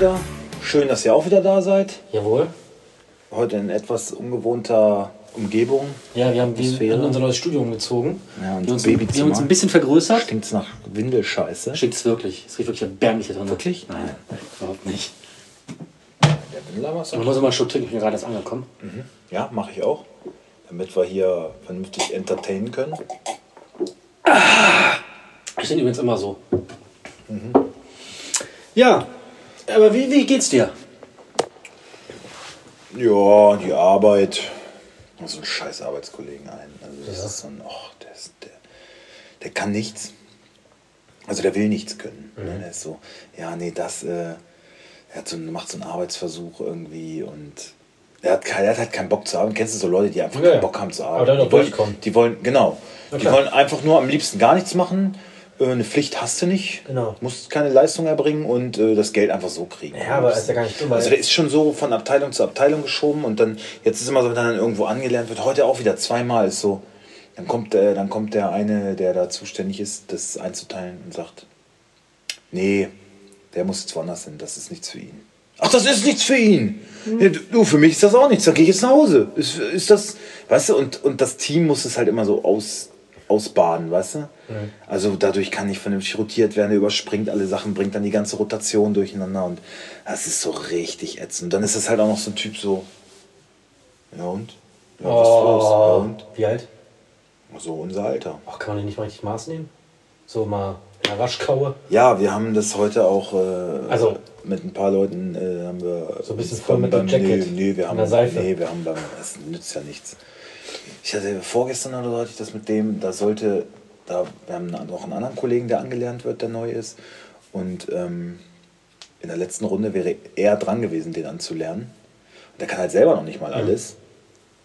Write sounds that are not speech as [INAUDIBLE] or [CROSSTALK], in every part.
wieder. Schön, dass ihr auch wieder da seid. Jawohl. Heute in etwas ungewohnter Umgebung. Ja, wir haben wir in unser neues Studio umgezogen. Ja, und wir, uns, Babyzimmer. wir haben uns ein bisschen vergrößert. Stinkt's nach Windelscheiße. Stinkt's wirklich. Es riecht wirklich erbärmlich hier drin. Wirklich? Nein, überhaupt nicht. Der Windlerwasser? Man muss immer einen Schluck trinken, ich bin gerade erst angekommen. Ja, mache ich auch. Damit wir hier vernünftig entertainen können. Ich bin übrigens immer so. Ja, aber wie, wie geht's dir? Ja, die Arbeit. So einen scheiß Arbeitskollegen ein. Also das Ja. ist so ein, och, der, ist, der, der kann nichts. Also der will nichts können. Mhm. Ne? Der ist so, ja, nee, das, äh, er so, macht so einen Arbeitsversuch irgendwie und er hat, er hat halt keinen Bock zu arbeiten. Kennst du so Leute, die einfach Ja, ja. keinen Bock haben zu Aber arbeiten? auch die, wollen, die wollen, genau, Na die wollen einfach nur am liebsten gar nichts machen. Äh, Eine Pflicht hast du nicht. Genau. Musst keine Leistung erbringen und äh, das Geld einfach so kriegen. Ja, aber ist ja gar nicht dumm, Also der ist schon so von Abteilung zu Abteilung geschoben und dann, jetzt ist immer so, wenn er dann irgendwo angelernt wird, heute auch wieder zweimal ist so, dann kommt, äh, dann kommt der eine, der da zuständig ist, das einzuteilen und sagt, nee, der muss jetzt woanders hin, das ist nichts für ihn. Ach, das ist nichts für ihn. Ja, du- du, für mich ist das auch nichts, dann gehe ich jetzt nach Hause. Ist, ist das, weißt du, und, und das Team muss es halt immer so aus, ausbaden, weißt du? Also dadurch kann nicht vernünftig rotiert werden, er überspringt alle Sachen, bringt dann die ganze Rotation durcheinander und das ist so richtig ätzend. Dann ist es halt auch noch so ein Typ so, ja und? Ja, was ist los? Ja Oh, und? wie alt? So unser Alter. Ach, kann man den nicht mal richtig Maß nehmen? So mal in der Waschkaue. Ja, wir haben das heute auch äh, Also- mit ein paar Leuten äh, haben wir So ein bisschen Full Metal nee, Jacket nee, wir in haben nee, wir haben beim das nützt ja nichts. Ich hatte vorgestern oder so hatte ich das mit dem, da sollte da wir haben noch einen anderen Kollegen, der angelernt wird, der neu ist und ähm, in der letzten Runde wäre er dran gewesen, den anzulernen. Und der kann halt selber noch nicht mal alles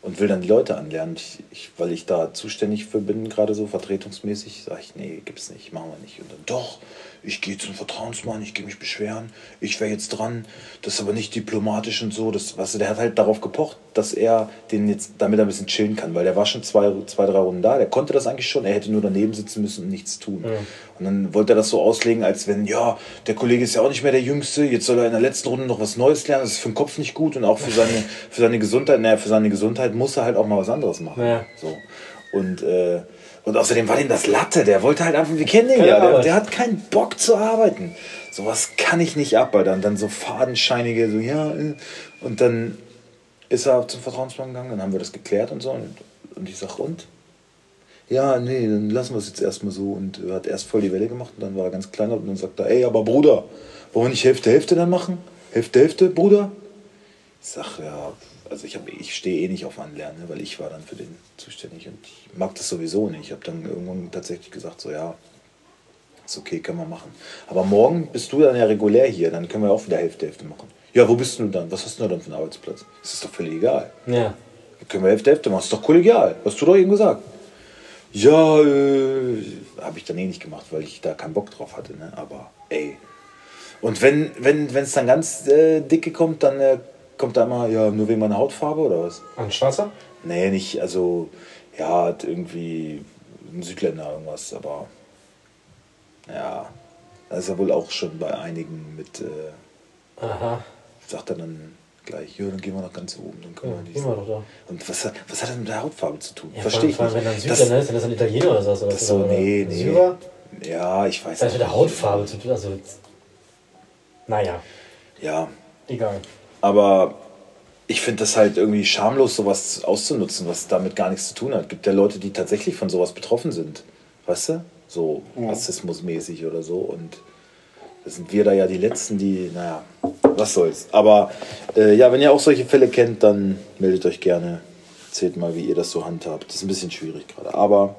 und will dann die Leute anlernen. Ich, ich, weil ich da zuständig für bin, gerade so vertretungsmäßig, sage ich, nee, gibt's nicht, machen wir nicht. Und dann, doch, ich gehe zum Vertrauensmann, ich gehe mich beschweren, ich wäre jetzt dran, das ist aber nicht diplomatisch und so. Das, weißt du, der hat halt darauf gepocht, dass er den jetzt, damit er ein bisschen chillen kann, weil der war schon zwei, zwei drei Runden da, der konnte das eigentlich schon, er hätte nur daneben sitzen müssen und nichts tun. Und dann wollte er das so auslegen, als wenn, ja, der Kollege ist ja auch nicht mehr der Jüngste, jetzt soll er in der letzten Runde noch was Neues lernen, das ist für den Kopf nicht gut und auch für seine, für seine Gesundheit, naja, für seine Gesundheit muss er halt auch mal was anderes machen. Ja. So. Und, äh, und außerdem war dem das Latte, der wollte halt einfach, wir kennen den Keine ja, der, der hat keinen Bock zu arbeiten. Sowas kann ich nicht ab, Alter. Und dann so fadenscheinige, so, ja, äh, und dann ist er zum Vertrauensmann gegangen, dann haben wir das geklärt und so. Und, und ich sag, und? Ja, nee, dann lassen wir es jetzt erstmal so. Und er hat erst voll die Welle gemacht und dann war er ganz klein und dann sagt er, ey, aber Bruder, wollen wir nicht Hälfte, Hälfte dann machen? Hälfte, Hälfte, Bruder? Ich sag, ja, also ich, hab- ich stehe eh nicht auf Anlernen, ne, weil ich war dann für den zuständig und ich mag das sowieso nicht. Ich habe dann irgendwann tatsächlich gesagt, so ja, ist okay, können wir machen. Aber morgen bist du dann ja regulär hier, dann können wir auch wieder Hälfte, Hälfte machen. Ja, wo bist du dann? Was hast du denn für einen Arbeitsplatz? Das ist doch völlig egal. Ja. Dann können wir Hälfte, Hälfte machen. Das ist doch kollegial. Hast du doch eben gesagt. Ja, äh, habe ich dann eh nicht gemacht, weil ich da keinen Bock drauf hatte. Ne? Aber ey. Und wenn es wenn, es dann ganz äh, dicke kommt, dann äh, kommt da immer, ja, nur wegen meiner Hautfarbe oder was? Ein Schwarzer? Nee, nicht, also, ja, hat irgendwie ein Südländer irgendwas, aber ja, da ist er wohl auch schon bei einigen mit, äh, Aha. sagt er dann gleich, ja, dann gehen wir nach ganz oben, dann können Ja, wir gehen diesen- wir doch da. Und was, hat- was hat das mit der Hautfarbe zu tun? Ja, Verstehe ich vor allem, nicht. Wenn er ein Das- Südländer ist, dann ist er ein Italiener oder sowas. Oder das so, oder nee, nee. Syrer? Ja, ich weiß Das hat mit der nicht. Hautfarbe zu tun. Also, naja, Ja, egal. Aber ich finde das halt irgendwie schamlos, sowas auszunutzen, was damit gar nichts zu tun hat. Gibt ja Leute, die tatsächlich von sowas betroffen sind. Weißt du? So rassismusmäßig oder so. Und da sind wir da ja die Letzten, die, naja, was soll's. Aber äh, ja, wenn ihr auch solche Fälle kennt, dann meldet euch gerne. Erzählt mal, wie ihr das so handhabt. Das ist ein bisschen schwierig gerade. Aber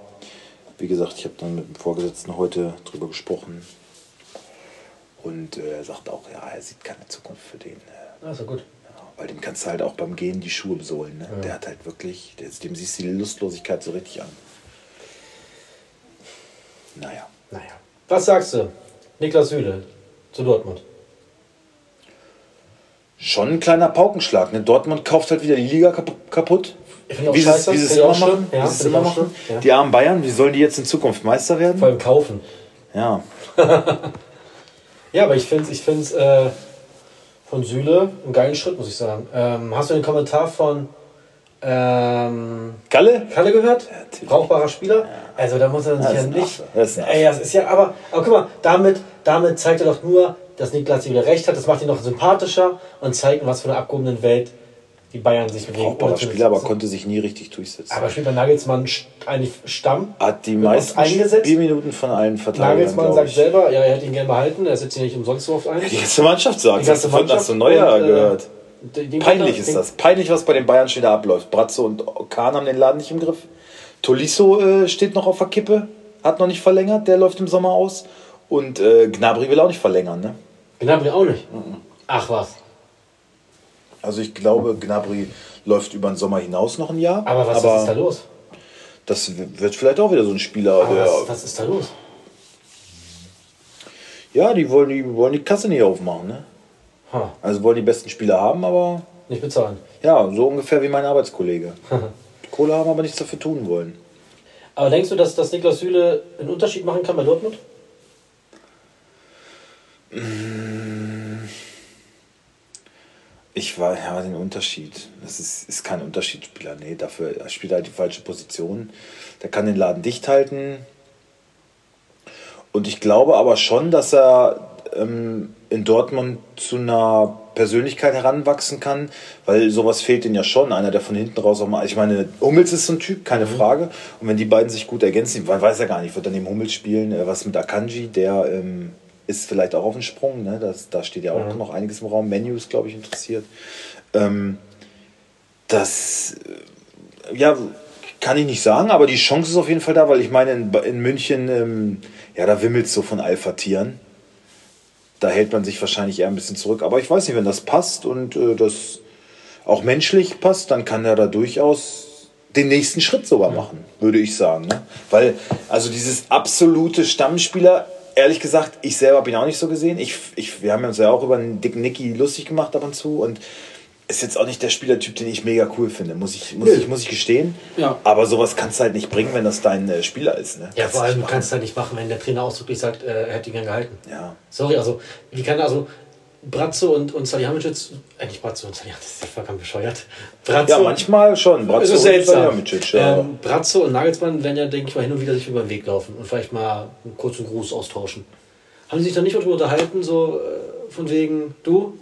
wie gesagt, ich habe dann mit dem Vorgesetzten heute drüber gesprochen. Und äh, er sagt auch, ja, er sieht keine Zukunft für den. Also gut. ja, weil dem kannst du halt auch beim Gehen die Schuhe besohlen. Ne? Der hat halt wirklich, der, dem siehst du die Lustlosigkeit so richtig an. Naja. Naja. Was sagst du? Niklas Süle zu Dortmund. Schon ein kleiner Paukenschlag. Ne? Dortmund kauft halt wieder die Liga kap kaputt. Wie sie es- wie immer machen. Ja, wie es immer machen. ja. Die armen Bayern, wie sollen die jetzt in Zukunft Meister werden? Vor allem kaufen. Ja. [LAUGHS] Ja, aber ich finde es, ich find's, äh, von Süle. Einen geilen Schritt, muss ich sagen. Ähm, hast du den Kommentar von ähm, Kalle? Kalle gehört? Brauchbarer Spieler? Also da muss er sich Ja, ja, nicht. Das ist Ey, das ist ja, aber, aber guck mal, damit, damit zeigt er doch nur, dass Niklas wieder recht hat. Das macht ihn noch sympathischer und zeigt, was für einer abgehobenen Welt die Bayern sich bewegen. Brauchbarer Spieler, aber konnte sich nie richtig durchsetzen. aber spielt bei Nagelsmann eigentlich Stamm. Hat die meisten. Spielminuten von allen Verteidigern, Nagelsmann sagt selber, ja, er hätte ihn gerne behalten, er setzt ihn nicht umsonst so oft ein. Die ganze Mannschaft sagt, Die ganze das hast Mannschaft du Neuer äh, gehört. Den- Peinlich ist das. Peinlich, was bei den Bayern schon wieder abläuft. Bratzo und Kahn haben den Laden nicht im Griff. Tolisso äh, steht noch auf der Kippe, hat noch nicht verlängert, der läuft im Sommer aus. Und äh, Gnabry will auch nicht verlängern. Ne? Gnabry auch nicht. Ach was. Also ich glaube, Gnabry läuft über den Sommer hinaus noch ein Jahr. Aber was ist da los? das wird vielleicht auch wieder so ein Spieler, Aber der. was, was ist da los? Ja, die wollen, die wollen die Kasse nicht aufmachen. Ne? Ha, Also wollen die besten Spieler haben, aber nicht bezahlen. ja, so ungefähr wie mein Arbeitskollege. [LAUGHS] Kohle haben, aber nichts dafür tun wollen. Aber denkst du, dass, dass Niklas Süle einen Unterschied machen kann bei Dortmund? Ich war ja den Unterschied. Das ist, ist kein Unterschiedsspieler. Nee, dafür spielt er halt die falsche Position. Der kann den Laden dicht halten. Und ich glaube aber schon, dass er ähm, in Dortmund zu einer Persönlichkeit heranwachsen kann, weil sowas fehlt ihm ja schon. Einer, der von hinten raus auch mal. Ich meine, Hummels ist so ein Typ, keine Frage. Und wenn die beiden sich gut ergänzen, man weiß ja gar nicht, wird dann neben Hummels spielen, äh, was mit Akanji, der ähm, ist vielleicht auch auf dem Sprung. Ne? Das, da steht ja auch noch einiges im Raum. Menu ist, glaube ich, interessiert. Ähm, das, äh, ja, kann ich nicht sagen, aber die Chance ist auf jeden Fall da, weil ich meine, in, in München, ähm, ja, da wimmelt so von Alpha-Tieren. Da hält man sich wahrscheinlich eher ein bisschen zurück. Aber ich weiß nicht, wenn das passt und äh, das auch menschlich passt, dann kann er da durchaus den nächsten Schritt sogar machen, würde ich sagen. Ne? Weil, also dieses absolute Stammspieler, ehrlich gesagt, ich selber habe ihn auch nicht so gesehen. Ich, ich, wir haben uns ja auch über einen dicken Nicky lustig gemacht ab und zu und ist jetzt auch nicht der Spielertyp, den ich mega cool finde, muss ich, muss Nö. ich, muss ich gestehen. Ja. Aber sowas kannst du halt nicht bringen, wenn das dein äh, Spieler ist. Ne? Ja, Kannst vor du allem, du kannst es halt nicht machen, wenn der Trainer ausdrücklich sagt, äh, er hätte ihn gern gehalten. Ja. Sorry, also, wie kann also Bratzo und, und Salihamidzic, äh, nicht Bratzo und Salihamidzic, das ist vollkommen bescheuert. Bratzo, ja, manchmal schon. Ist und. Salihamidzic, ja. Ähm, Bratzo und Nagelsmann werden ja, denke ich mal, hin und wieder sich über den Weg laufen und vielleicht mal einen kurzen Gruß austauschen. Haben Sie sich da nicht darüber unterhalten, so äh, von wegen, du,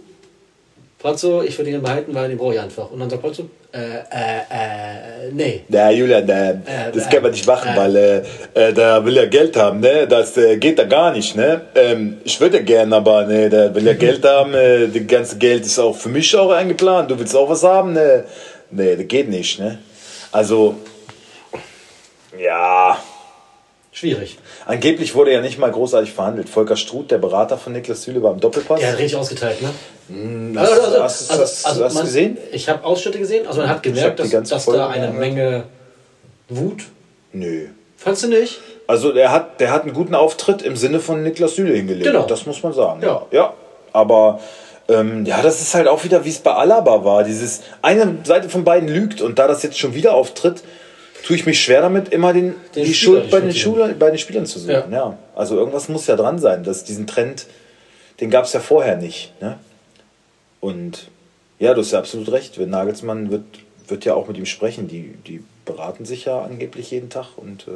Bratzo, ich würde ihn behalten, weil den brauche ich einfach. Und dann sagt Bratzo, äh, äh, äh, nee. Na, Julian, äh, Äh, das kann man nicht machen, äh. weil äh, äh, da will er Geld haben, ne? Das geht da gar nicht, ne? Ähm, ich würde gerne, aber ne, der will ja Geld haben, äh, das ganze Geld ist auch für mich auch eingeplant. Du willst auch was haben, ne? Nee, das geht nicht, ne? Also, ja. Schwierig. Angeblich wurde ja nicht mal großartig verhandelt. Volker Struth, der Berater von Niklas Süle, war im Doppelpass. Der hat richtig ausgeteilt, ne? Hast, Also, also, hast, also, hast, also hast du man- gesehen? Ich habe Ausschnitte gesehen, also man hat gemerkt, dass, dass da eine angehört. Menge Wut. Nö. Fandst du nicht? Also der hat, der hat einen guten Auftritt im Sinne von Niklas Süle hingelegt. Genau. Das muss man sagen. Ja. ja. Aber ähm, ja, das ist halt auch wieder, wie es bei Alaba war. Dieses eine Seite von beiden lügt und da das jetzt schon wieder auftritt, tue ich mich schwer damit, immer den, Den die Spieler, Schuld bei den, Schule, bei den Spielern zu suchen. Ja. Ja. Also irgendwas muss ja dran sein, dass diesen Trend, den gab es ja vorher nicht. Ne? Und ja, du hast ja absolut recht. Wenn Nagelsmann wird, wird ja auch mit ihm sprechen. Die, die beraten sich ja angeblich jeden Tag und äh,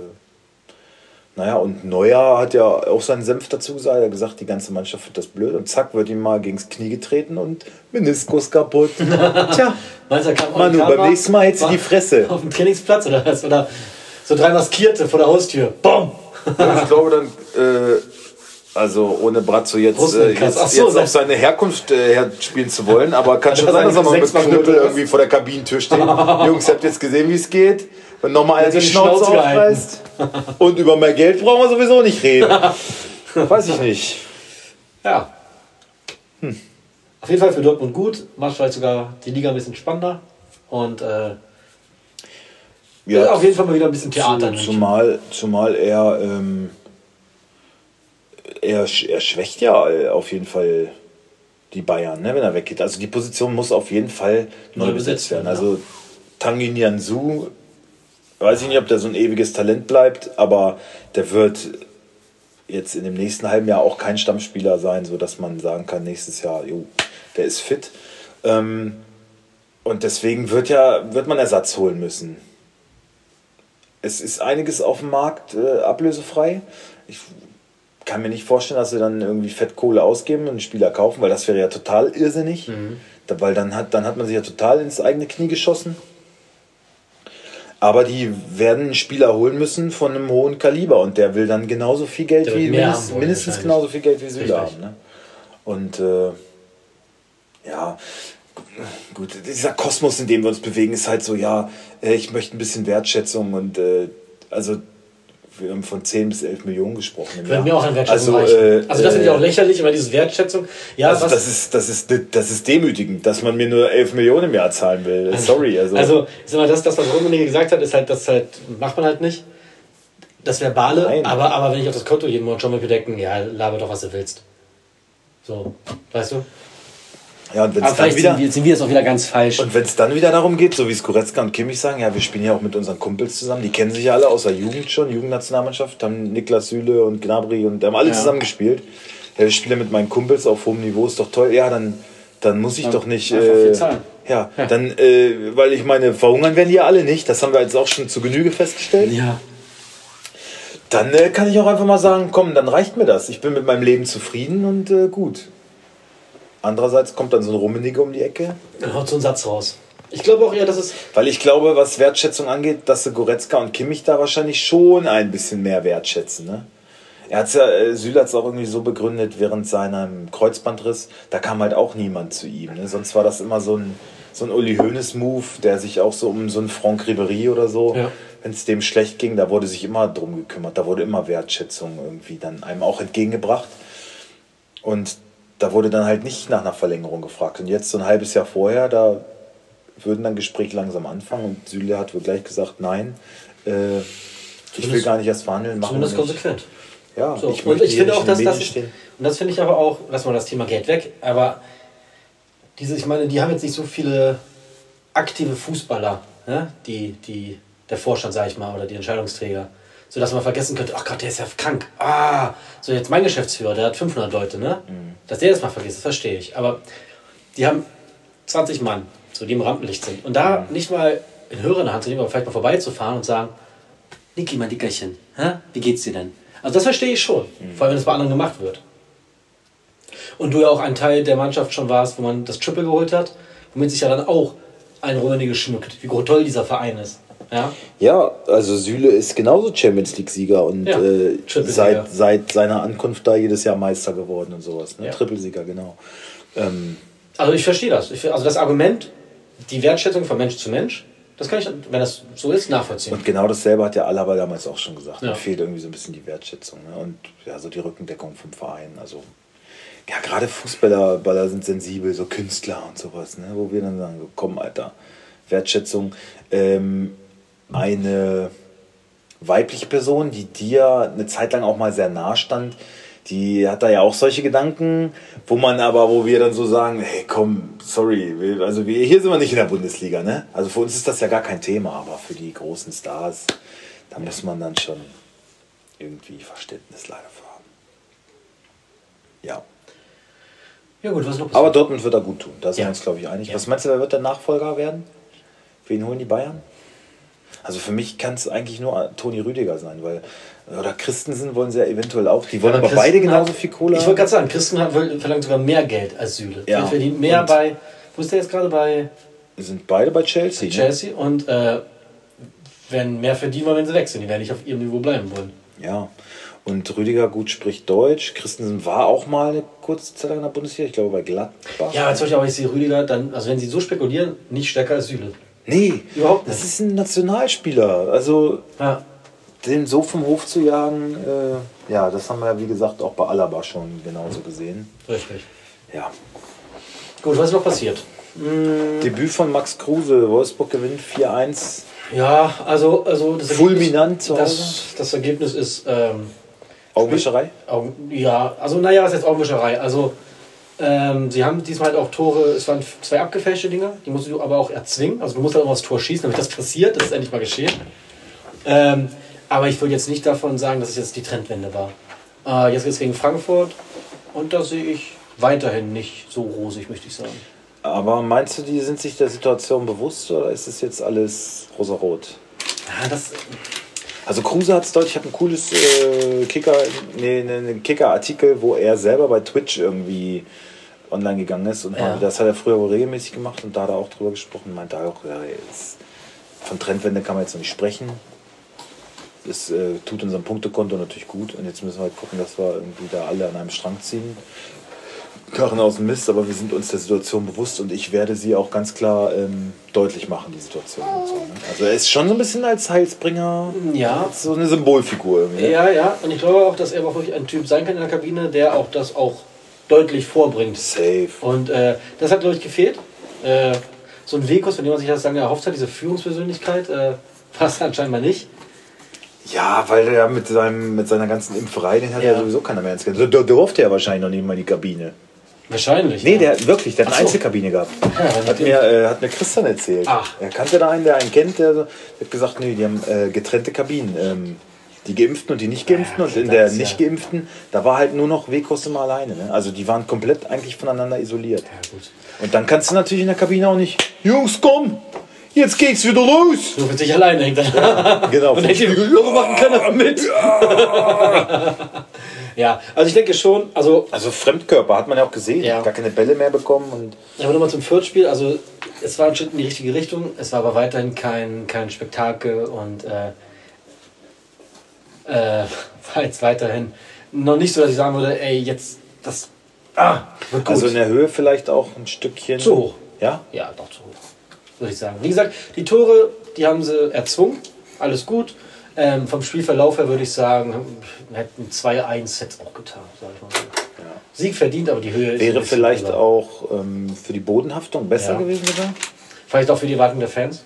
naja, und Neuer hat ja auch seinen Senf dazu gesagt. Er hat gesagt, die ganze Mannschaft findet das blöd. Und zack, wird ihm mal gegens Knie getreten und Meniskus kaputt. [LAUGHS] Tja, Meinst Manu, beim nächsten Mal hältst du die Fresse. [LAUGHS] Auf dem Trainingsplatz oder was? Oder so drei Maskierte vor der Haustür. Bom! ich glaube dann, äh, also ohne Brazzo jetzt, äh, jetzt, so, jetzt sein- auf seine Herkunft äh, herspielen zu wollen, aber kann schon Hat er sein, dass er mal mit Knüppel irgendwie vor der Kabinentür steht. [LAUGHS] Jungs, habt ihr jetzt gesehen, wie es geht? Wenn nochmal einer Hat die die Schnauze Schnauze aufreißt. [LAUGHS] Und über mehr Geld brauchen wir sowieso nicht reden. [LAUGHS] Weiß ich nicht. Ja. Auf jeden Fall für Dortmund gut. Macht vielleicht sogar die Liga ein bisschen spannender. Und äh, Ja, auf jeden Fall mal wieder ein bisschen Theater. Zu, zumal, zumal er, ähm, er, er schwächt ja äh, auf jeden Fall die Bayern, ne, wenn er weggeht. Also die Position muss auf jeden Fall neu, Neu besetzt werden. werden, Also Tanguy Nianzou, weiß ich nicht, ob der so ein ewiges Talent bleibt, aber der wird jetzt in dem nächsten halben Jahr auch kein Stammspieler sein, sodass man sagen kann, nächstes Jahr, jo, der ist fit. Ähm, und deswegen wird ja wird man Ersatz holen müssen. Es ist einiges auf dem Markt äh, ablösefrei. Ich kann mir nicht vorstellen, dass sie dann irgendwie Fettkohle ausgeben und einen Spieler kaufen, weil das wäre ja total irrsinnig. Mhm. Da, weil dann hat, dann hat man sich ja total ins eigene Knie geschossen. Aber die werden einen Spieler holen müssen von einem hohen Kaliber und der will dann genauso viel Geld der wie mindestens, mindestens genauso viel Geld wie Süle haben. Ne? Und äh, ja, gut, dieser Kosmos, in dem wir uns bewegen, ist halt so, ja, äh, ich möchte ein bisschen Wertschätzung und äh, also wir haben von 10 bis 11 Millionen gesprochen. Würde mir auch an Wertschätzung also, äh, also das finde ich auch lächerlich, aber diese Wertschätzung. Ja, also das, ist, das, ist, das ist demütigend, dass man mir nur 11 Millionen im Jahr zahlen will. Also, Sorry. Also, also sag mal, das, das was Rummenigge gesagt hat, ist halt, das halt, macht man halt nicht. Das Verbale, aber, aber wenn ich auf das Konto jeden Monat schon mal bedecken, ja, laber doch, was du willst. So, weißt du? Ja, und wenn es dann wieder. Sind wir, jetzt auch wieder ganz falsch. Und wenn es dann wieder darum geht, so wie es Goretzka und Kimmich sagen, ja, wir spielen ja auch mit unseren Kumpels zusammen, die kennen sich ja alle aus der Jugend schon, Jugendnationalmannschaft, haben Niklas Süle und Gnabry und haben alle ja. zusammen gespielt. Ja, ich spiele mit meinen Kumpels auf hohem Niveau, ist doch toll. Ja, dann, dann muss ich ja, doch nicht. Äh, ja, ja, dann, äh, weil ich meine, verhungern werden die ja alle nicht. Das haben wir jetzt auch schon zu Genüge festgestellt. Ja. Dann äh, kann ich auch einfach mal sagen, komm, dann reicht mir das. Ich bin mit meinem Leben zufrieden und äh, gut. Andererseits kommt dann so ein Rummenigge um die Ecke. Dann haut so ein Satz raus. Ich glaube auch eher, dass es. Weil ich glaube, was Wertschätzung angeht, dass sie Goretzka und Kimmich da wahrscheinlich schon ein bisschen mehr wertschätzen. Ne? Er hat's ja, äh, Süle hat es auch irgendwie so begründet, während seinem Kreuzbandriss, da kam halt auch niemand zu ihm. Ne? Sonst war das immer so ein, so ein Uli Hoeneß-Move, der sich auch so um so einen Franck Ribéry oder so, ja. wenn es dem schlecht ging, da wurde sich immer drum gekümmert, da wurde immer Wertschätzung irgendwie dann einem auch entgegengebracht. Und da wurde dann halt nicht nach einer Verlängerung gefragt. Und jetzt so ein halbes Jahr vorher, da würden dann Gespräche langsam anfangen und Süle hat wohl gleich gesagt, nein, äh, ich will gar nicht erst verhandeln. Machen zumindest konsequent. Ja, so. ich und ich finde auch, dass das, stehen. und das finde ich aber auch, lassen wir das Thema Geld weg, aber diese, ich meine, die haben jetzt nicht so viele aktive Fußballer, ne? die, die, der Vorstand, sage ich mal, oder die Entscheidungsträger so dass man vergessen könnte, ach Gott, der ist ja krank. Ah, so jetzt mein Geschäftsführer, der hat 500 Leute, ne? Mhm. Dass der das mal vergisst, das verstehe ich. Aber die haben 20 Mann, so die im Rampenlicht sind. Und da mhm. nicht mal in der Hand zu nehmen, aber vielleicht mal vorbeizufahren und sagen, Niki, mein Dickerchen, hä? wie geht's dir denn? Also das verstehe ich schon, mhm. vor allem wenn es bei anderen gemacht wird. Und du ja auch ein Teil der Mannschaft schon warst, wo man das Triple geholt hat, womit sich ja dann auch ein Rummenigge geschmückt, wie toll dieser Verein ist. Ja, ja also Süle ist genauso Champions League-Sieger und ja, äh, seit, seit seiner Ankunft da jedes Jahr Meister geworden und sowas. Ne? Ja. Trippelsieger, genau. Ähm, also ich verstehe das. Ich, also das Argument, die Wertschätzung von Mensch zu Mensch, das kann ich, wenn das so ist, nachvollziehen. Und genau dasselbe hat ja Alaba damals auch schon gesagt. Ja. Da fehlt irgendwie so ein bisschen die Wertschätzung ne? und ja, so die Rückendeckung vom Verein. Also ja, gerade Fußballer Baller sind sensibel, so Künstler und sowas, ne? wo wir dann sagen, komm, Alter, Wertschätzung. Ähm, eine weibliche Person, die dir eine Zeit lang auch mal sehr nah stand, die hat da ja auch solche Gedanken, wo man aber, wo wir dann so sagen, hey komm, sorry, also wir, hier sind wir nicht in der Bundesliga, ne? Also für uns ist das ja gar kein Thema, aber für die großen Stars, da muss man dann schon irgendwie Verständnis leider für haben. Ja. Ja gut, was noch passiert? Aber Dortmund wird da gut tun, da sind ja. wir uns glaube ich einig. Ja. Was meinst du, wer wird der Nachfolger werden? Wen holen die Bayern? Also für mich kann es eigentlich nur Toni Rüdiger sein, weil oder Christensen wollen sie ja eventuell auch. Die wollen ja, aber Christen beide genauso viel Kohle. Ich wollte gerade sagen, Christen verlangt sogar mehr Geld als Süle. Ja. Der verdient mehr und bei. Wo ist der jetzt gerade bei? Sind beide bei Chelsea. Bei Chelsea ne? und äh, werden mehr verdienen, wenn sie weg sind. Die werden nicht auf ihrem Niveau bleiben wollen. Ja. Und Rüdiger gut spricht Deutsch. Christensen war auch mal eine kurze Zeit lang in der Bundesliga, ich glaube bei Gladbach. Ja, jetzt ich aber, ich sehe Rüdiger dann, also wenn sie so spekulieren, nicht stärker als Süle. Nee, überhaupt nicht. Das ist ein Nationalspieler. Also ja. den so vom Hof zu jagen, äh, ja, das haben wir ja wie gesagt auch bei Alaba schon genauso gesehen. Richtig. Ja. Gut, was ist noch passiert? Hm. Debüt von Max Kruse, Wolfsburg gewinnt 4-1. Ja, also, also das Fulminant zu Hause. Das, das Ergebnis ist. Ähm, Augenwischerei? Augen, ja, also naja, was heißt Augenwischerei? Also ähm, sie haben diesmal halt auch Tore, es waren zwei abgefälschte Dinger, die musst du aber auch erzwingen. Also du musst halt auch das Tor schießen, damit das passiert, das ist endlich mal geschehen. Ähm, aber ich würde jetzt nicht davon sagen, dass es jetzt die Trendwende war. Äh, jetzt geht es gegen Frankfurt und da sehe ich weiterhin nicht so rosig, möchte ich sagen. Aber meinst du, die sind sich der Situation bewusst oder ist es jetzt alles rosarot? Ja, das, Also Kruse hat es deutlich, ich habe ein cooles äh, Kicker, nee, ne, ne Kicker-Artikel, wo er selber bei Twitch irgendwie online gegangen ist und Ja. das hat er früher wohl regelmäßig gemacht und da hat er auch drüber gesprochen, meinte er auch, ja, jetzt, von Trendwende kann man jetzt noch nicht sprechen. Das äh, tut unserem Punktekonto natürlich gut und jetzt müssen wir halt gucken, dass wir irgendwie da alle an einem Strang ziehen. Karren aus dem Mist, aber wir sind uns der Situation bewusst und ich werde sie auch ganz klar ähm, deutlich machen, die Situation. So, ne? Also er ist schon so ein bisschen als Heilsbringer ja, so eine Symbolfigur irgendwie. ne? ja, ja. Und ich glaube auch, dass er auch wirklich ein Typ sein kann in der Kabine, der auch das auch deutlich vorbringt. Safe. Und äh, das hat, glaube ich, gefehlt. Äh, so ein Vekus, von dem man sich das lange erhofft hat, diese Führungspersönlichkeit, äh, [LAUGHS] es anscheinend mal nicht. Ja, weil er mit, seinem, mit seiner ganzen Impferei, den hat Ja. ja sowieso keiner mehr ins Geld. Da da durfte er wahrscheinlich noch nicht mal in die Kabine. Wahrscheinlich. Nee, ja. der wirklich, der hat eine so. Einzelkabine gehabt. [LAUGHS] Ja, Hat mir, äh, hat mir Christian erzählt. Ach. Er kannte da einen, der einen kennt, der so, der hat gesagt, nee, die haben äh, getrennte Kabinen. Ähm, die Geimpften und die Nicht-Geimpften. Ja, und in der ja- Nicht-Geimpften, da war halt nur noch Wekos immer alleine. Ne? Also die waren komplett eigentlich voneinander isoliert. Ja, gut. Und dann kannst du natürlich in der Kabine auch nicht, Jungs, komm, jetzt geht's wieder los. Nur für sich alleine hängt er. [LAUGHS] Genau. Und denkt, warum machen keiner mit? [LAUGHS] ja, also ich denke schon, also Also Fremdkörper hat man ja auch gesehen, Ja. gar keine Bälle mehr bekommen und Aber nochmal zum Viertspiel, also es war ein Schritt in die richtige Richtung, es war aber weiterhin kein, kein Spektakel und äh, äh, war jetzt weiterhin noch nicht so, dass ich sagen würde, ey, jetzt das ah, wird gut. also in der Höhe vielleicht auch ein Stückchen Zu hoch. Ja, ja, doch zu hoch, würde ich sagen. Wie gesagt, die Tore, die haben sie erzwungen, alles gut. Ähm, vom Spielverlauf her würde ich sagen, hätten 2-1 jetzt auch getan, sag ich mal so. Sieg verdient, aber die Höhe ist wäre vielleicht auch ähm, für die Bodenhaftung besser Ja. gewesen sogar. Vielleicht auch für die Erwartungen der Fans.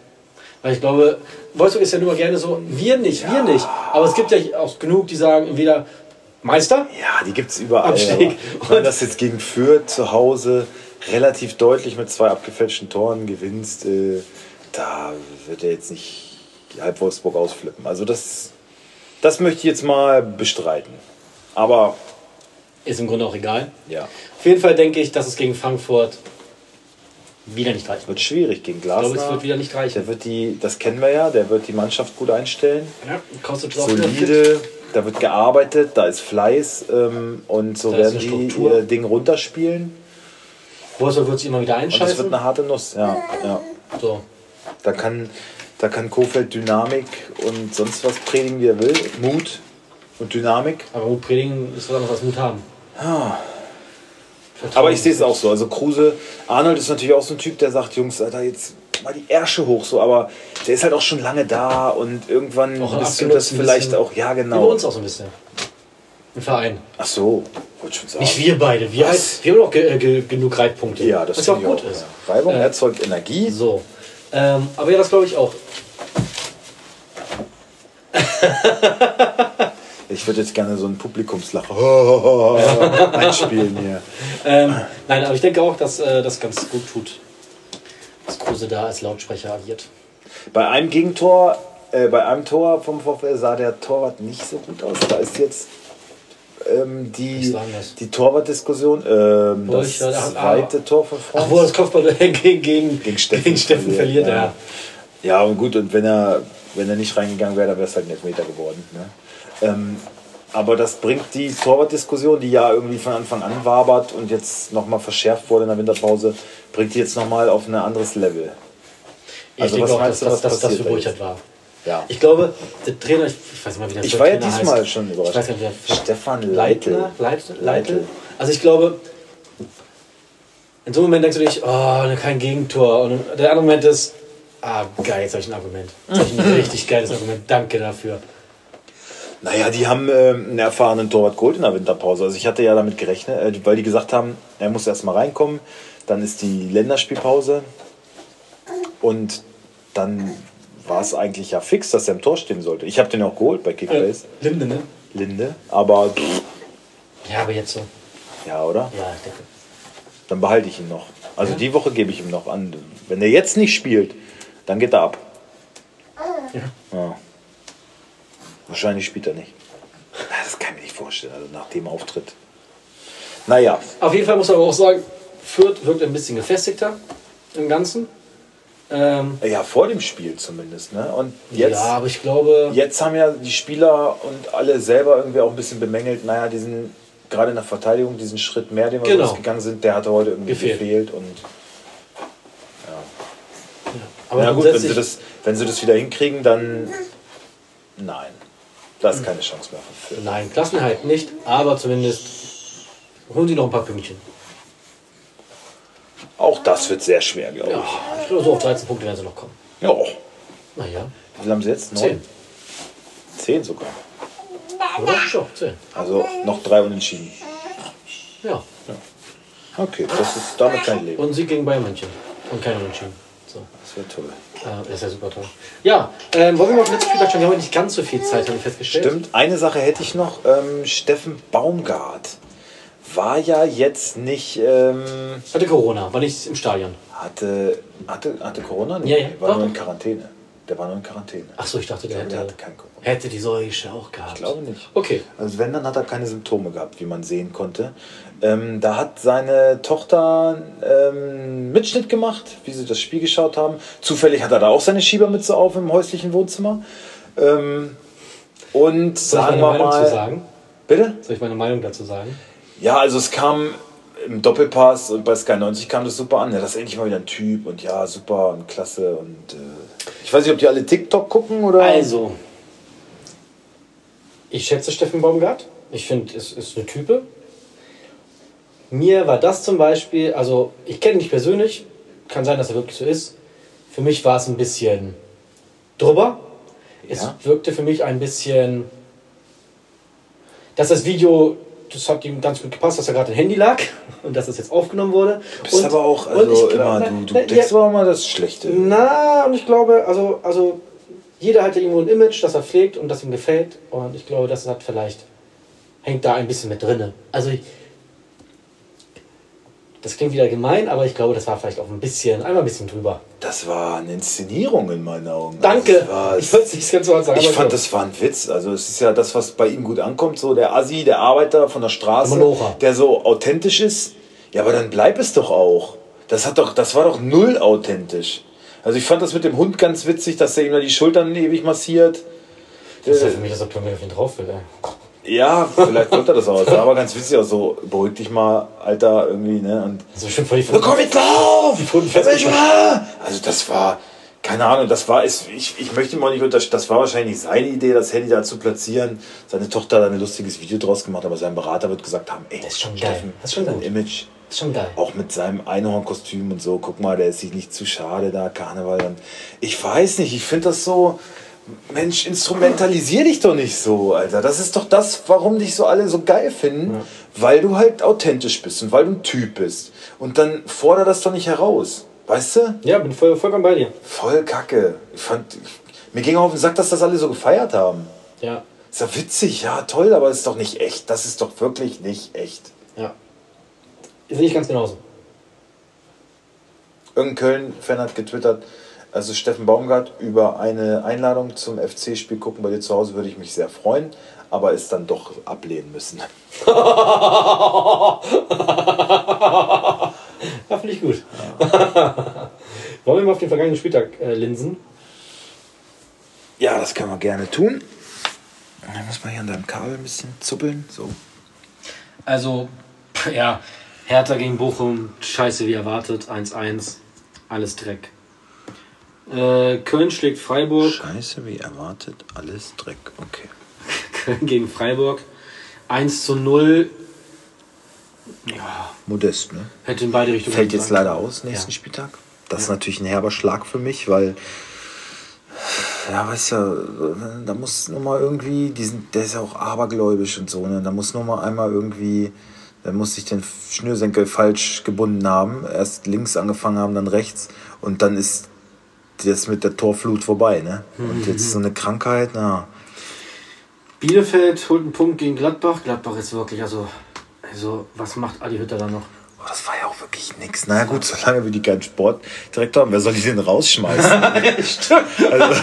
Weil ich glaube, Wolfsburg ist ja nur gerne so, wir nicht, wir nicht. Aber es gibt ja auch genug, die sagen entweder Meister, Ja, die gibt es überall. Abstieg. Wenn das jetzt gegen Fürth zu Hause relativ deutlich mit zwei abgefälschten Toren gewinnst, äh, da wird er jetzt nicht halb Wolfsburg ausflippen. Also das, das möchte ich jetzt mal bestreiten. Aber ist im Grunde auch egal. ja, Auf jeden Fall denke ich, dass es gegen Frankfurt wieder nicht reicht. wird schwierig gegen Ich glaube, es Glasner. wird wieder nicht reichen. Der wird die, das kennen wir ja, der wird die Mannschaft gut einstellen. Ja, kostet. Solide, da wird gearbeitet, da ist Fleiß ähm, und so Da werden die ihr Ding runterspielen. Wolfsburg wird sich immer wieder Und das wird eine harte Nuss. Ja, ja. So. Da kann, da kann Kofeld Dynamik und sonst was predigen, wie er will. Mut und Dynamik. Aber Mut predigen ist was anderes als Mut haben. Vertrauen. Aber ich sehe es auch so. Also Kruse, Arnold ist natürlich auch so ein Typ, der sagt, Jungs, Alter, jetzt mal die Ärsche hoch so, aber der ist halt auch schon lange da und irgendwann Auch bist du das vielleicht auch, ja genau. uns auch so ein bisschen. Im Verein. Ach so, wollte schon sagen. Nicht wir beide. Wir, halt, wir haben auch ge äh, ge genug Reitpunkte. Ja, das ja auch ich gut ist. Ja. Reibung Äh, erzeugt Energie. So. Ähm, aber ja, das glaube ich auch. [LAUGHS] Ich würde jetzt gerne so einen Publikumslacher [LAUGHS] einspielen hier. Ähm, nein, aber ich denke auch, dass äh, das ganz gut tut, dass Kruse da als Lautsprecher agiert. Bei einem Gegentor, äh, bei einem Tor vom VfL sah der Torwart nicht so gut aus. Da ist jetzt ähm, die, die Torwartdiskussion. Ähm, Wo das ich, äh, da- zweite Tor von Franz. Ach, wo er das Kopfball [LAUGHS] gegen, gegen, gegen Steffen, gegen Steffen verliert. Ja. Ja. ja, und gut, und wenn er, wenn er nicht reingegangen wäre, dann wäre es halt ein Elfmeter geworden. Ne? Ähm, aber das bringt die Torwartdiskussion, die ja irgendwie von Anfang an wabert und jetzt nochmal verschärft wurde in der Winterpause, bringt die jetzt nochmal auf ein anderes Level. Ich Also denke was auch, dass, du, was dass das jetzt? war. Ja. Ich glaube, der Trainer, ich, ich weiß nicht mal, wie der Ich war ja diesmal heißt. schon Ich überrascht. weiß nicht, wer Stefan Leitl. Leitl? Leitl. Leitl? Also ich glaube, in so einem Moment denkst du dich, oh, kein Gegentor. Und der andere Moment ist, ah, geil, jetzt habe ich ein Argument. Jetzt habe ich ein [LAUGHS] richtig geiles Argument. Danke dafür. Naja, die haben ähm, einen erfahrenen Torwart geholt in der Winterpause. Also ich hatte ja damit gerechnet, äh, weil die gesagt haben, er muss erst mal reinkommen, dann ist die Länderspielpause und dann war es eigentlich ja fix, dass er im Tor stehen sollte. Ich habe den auch geholt bei Kickbase, Linde, ne? Linde, aber Ja, aber jetzt so. ja, oder? Ja, ich denke. Dann behalte ich ihn noch. Also die Woche gebe ich ihm noch an. Wenn er jetzt nicht spielt, dann geht er ab. Ja. Ja. Wahrscheinlich spielt er nicht. Das kann ich mir nicht vorstellen, also nach dem Auftritt. Naja, Auf jeden Fall muss man aber auch sagen, Fürth wirkt ein bisschen gefestigter im Ganzen. Ähm, ja, vor dem Spiel zumindest. Ne? Und jetzt, ja, aber ich glaube, jetzt haben ja die Spieler und alle selber irgendwie auch ein bisschen bemängelt, naja, diesen, gerade in der Verteidigung, diesen Schritt mehr, den wir Genau. rausgegangen sind, der hatte heute irgendwie Gefehlt. gefehlt. und aber Na gut, wenn sie, das, wenn sie das wieder hinkriegen, dann nein. Da ist keine Chance mehr für Fürth. Nein, Klassenheit nicht, aber zumindest holen sie noch ein paar Pünktchen. Auch das wird sehr schwer, glaube Ja, ich glaube, so auf 13 Punkte werden sie noch kommen. ich. Ja. Naja, Wie viel haben sie jetzt? Neun? 10. Zehn sogar. Oder? Ja, 10. Also noch drei Unentschieden. Ja. Okay, das ist, damit kein Leben. Und Sieg gegen Bayern München. Und kein Unentschieden. So. Das wäre toll. Äh, das ist ja super toll. Ja, ähm, wollen wir mal auf den letzten Spieltag schauen? Wir haben nicht ganz so viel Zeit, habe ich festgestellt. Stimmt, eine Sache hätte ich noch. Ähm, Steffen Baumgart war ja jetzt nicht. Ähm, Hatte Corona, war nicht im Stadion. hatte, hatte, hatte Corona? Nee, Ja, ja, war doch, nur in. Quarantäne. Der war nur in Quarantäne. Achso, ich dachte, der glaube, hätte, der hatte Corona. hätte die Seuche auch gehabt. Ich glaube nicht. Okay. Also wenn, dann hat er keine Symptome gehabt, wie man sehen konnte. Ähm, da hat seine Tochter ähm, Mitschnitt gemacht, wie sie das Spiel geschaut haben. Zufällig hat er da auch seine Schiebermütze auf im häuslichen Wohnzimmer. Ähm, und Soll ich sagen meine wir Meinung zu mal... sagen? Bitte? Soll ich meine Meinung dazu sagen? Ja, also es kam im Doppelpass und bei Sky 90 kam das super an. Ja, das ist endlich mal wieder ein Typ und ja, super und klasse. Und äh, ich weiß nicht, ob die alle TikTok gucken oder... Also, ich schätze Steffen Baumgart. Ich finde, es ist eine Type. Mir war das zum Beispiel, also ich kenne nicht persönlich, kann sein, dass er wirklich so ist. Für mich war es ein bisschen drüber. Es Ja. wirkte für mich ein bisschen, dass das Video, das hat ihm ganz gut gepasst, dass er gerade ein Handy lag [LAUGHS] und dass das jetzt aufgenommen wurde. Du bist aber auch und also ich immer, du, du na, denkst ja, aber immer das Schlechte. na, und ich glaube, also, also jeder hat ja irgendwo ein Image, das er pflegt und das ihm gefällt. Und ich glaube, das hat vielleicht, hängt da ein bisschen mit drinne. Also, ich, das klingt wieder gemein, aber ich glaube, das war vielleicht auch ein bisschen, einmal ein bisschen drüber. Das war eine Inszenierung in meinen Augen. Danke! Ich wollte es nicht ganz so sagen. ich fand, das war ein Witz. Also es ist ja das, was bei ihm gut ankommt. So der Assi, der Arbeiter von der Straße, Der der so authentisch ist. Ja, aber dann bleib es doch auch. Das, hat doch, das war doch null authentisch. Also ich fand das mit dem Hund ganz witzig, dass er ihm da die Schultern ewig massiert. Das ist ja für mich, als ob Tommy auf ihn drauf will, ey. Ja, vielleicht wollte er das auch. Das sah aber ganz witzig aus. So, beruhig dich mal, Alter, irgendwie, ne? Und Das ist bestimmt voll die Oh, komm jetzt lauf! Die Pfoten! Also das war, keine Ahnung, das war, es, ich, ich möchte mal nicht unter, das war wahrscheinlich seine Idee, das Handy da zu platzieren. Seine Tochter hat ein lustiges Video draus gemacht, aber sein Berater wird gesagt haben, ey, Das ist schon geil. Das ist schon sein gut. Image, ist schon geil. auch mit seinem Einhornkostüm und so, guck mal, der ist sich nicht zu schade da, Karneval. Und ich weiß nicht, ich finde das so, Mensch, instrumentalisier dich doch nicht so, Alter. Das ist doch das, warum dich so alle so geil finden, weil du halt authentisch bist und weil du ein Typ bist. Und dann forder das doch nicht heraus. Weißt du? Ja, bin voll, vollkommen bei dir. Voll kacke. Ich fand, mir ging auf den Sack, dass das alle so gefeiert haben. Ja, Ist doch witzig, ja, toll, aber ist doch nicht echt. Das ist doch wirklich nicht echt. ja. Sehe ich ganz genauso. Irgendein Köln-Fan hat getwittert, also Steffen Baumgart über eine Einladung zum FC-Spiel gucken bei dir zu Hause würde ich mich sehr freuen, aber es dann doch ablehnen müssen. [LAUGHS] Ja, finde ich gut. Wollen wir mal auf den vergangenen Spieltag äh, linsen? Ja, das kann man gerne tun. Dann muss man hier an deinem Kabel ein bisschen zuppeln. So. Also, ja, Hertha gegen Bochum, scheiße wie erwartet, 1-1, alles Dreck. Äh, Köln schlägt Freiburg, Scheiße, wie erwartet, alles Dreck. Okay. [LAUGHS] Köln gegen Freiburg, 1 zu 0. Ja, Modest, ne? hätte in beide Richtungen. Fällt jetzt leider aus, nächsten Ja. Spieltag. Das ist natürlich ein herber Schlag für mich, weil, ja, weißt du, da muss nur mal irgendwie, die sind, der ist ja auch abergläubisch und so, ne? Da muss nur mal einmal irgendwie, da muss sich den Schnürsenkel falsch gebunden haben. Erst links angefangen haben, dann rechts und dann ist das mit der Torflut vorbei, ne? Und jetzt so eine Krankheit, na. Bielefeld holt einen Punkt gegen Gladbach. Gladbach ist wirklich, also, also was macht Adi Hütter da noch? Oh, das war ja auch wirklich nix. Naja gut, solange wir die keinen Sportdirektor haben, wer soll die denn rausschmeißen? [LAUGHS] Also,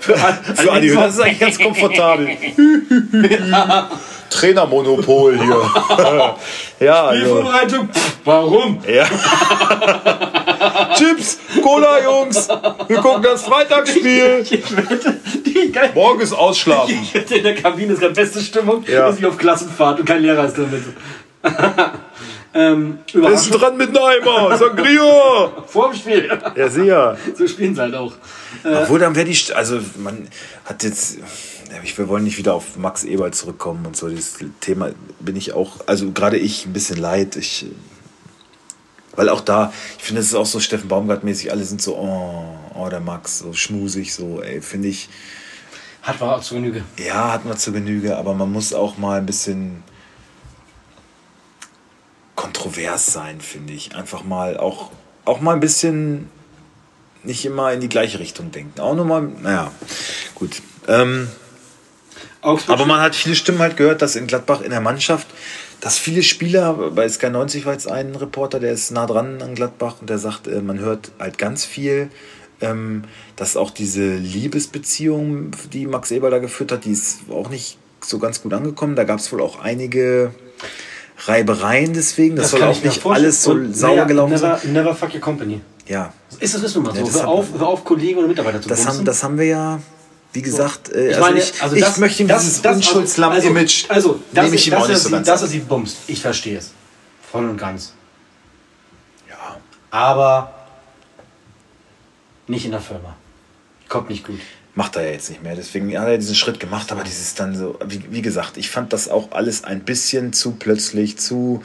für, für Adi Hütter ist es eigentlich ganz komfortabel. [LAUGHS] Trainermonopol hier. [LAUGHS] ja, also. Spielvorbereitung. Warum? Ja. [LAUGHS] Chips, Cola, Jungs. Wir gucken das Freitagsspiel. [LAUGHS] Ich wette, die geil. Morgen ist Ausschlafen. Ich wette, in der Kabine ist gerade beste Stimmung. Ja. Ist wie auf Klassenfahrt und kein Lehrer ist damit. ähm, ist dran mit Neimer? Sangria. vor dem Spiel. Ja, sicher. So spielen sie halt auch. Obwohl, dann wäre die, St- also man hat jetzt, ich, wir wollen nicht wieder auf Max Eberl zurückkommen und so, dieses Thema bin ich auch, also gerade ich ein bisschen leid, ich, weil auch da, ich finde, es ist auch so Steffen Baumgart-mäßig, alle sind so, oh, oh, der Max, so schmusig, so, ey, finde ich, Hat war auch zu Genüge. ja, hat man zu Genüge, aber man muss auch mal ein bisschen kontrovers sein, finde ich. Einfach mal auch, auch mal ein bisschen nicht immer in die gleiche Richtung denken. Auch nur mal, naja, gut. Ähm, Augsburg. aber man hat viele Stimmen halt gehört, dass in Gladbach in der Mannschaft, dass viele Spieler, bei Sky 90 war jetzt ein Reporter, der ist nah dran an Gladbach und der sagt, äh, man hört halt ganz viel, ähm, dass auch diese Liebesbeziehung, die Max Eber da geführt hat, die ist auch nicht so ganz gut angekommen. Da gab es wohl auch einige Reibereien deswegen. Das, soll kann auch nicht alles so Und, naja, gelaufen never, sein. Never fuck your company. Ja, Ist das wissen wir mal Ja, so? das hör, auf, hör auf, Kollegen oder Mitarbeiter zu das haben, das haben wir ja, wie gesagt, äh, Ich also meine, ich, also ich das- möchte ihm das- dieses Unschuldslamm-Image, Also, also nehme ich ist- ihm das, auch nicht so ganz Das ist sie bumst. Ich verstehe es. Voll und ganz. Ja. Aber nicht in der Firma. Kommt nicht gut. Macht er ja jetzt nicht mehr. Deswegen hat er diesen Schritt gemacht, aber dieses dann so, wie, wie gesagt, ich fand das auch alles ein bisschen zu plötzlich, zu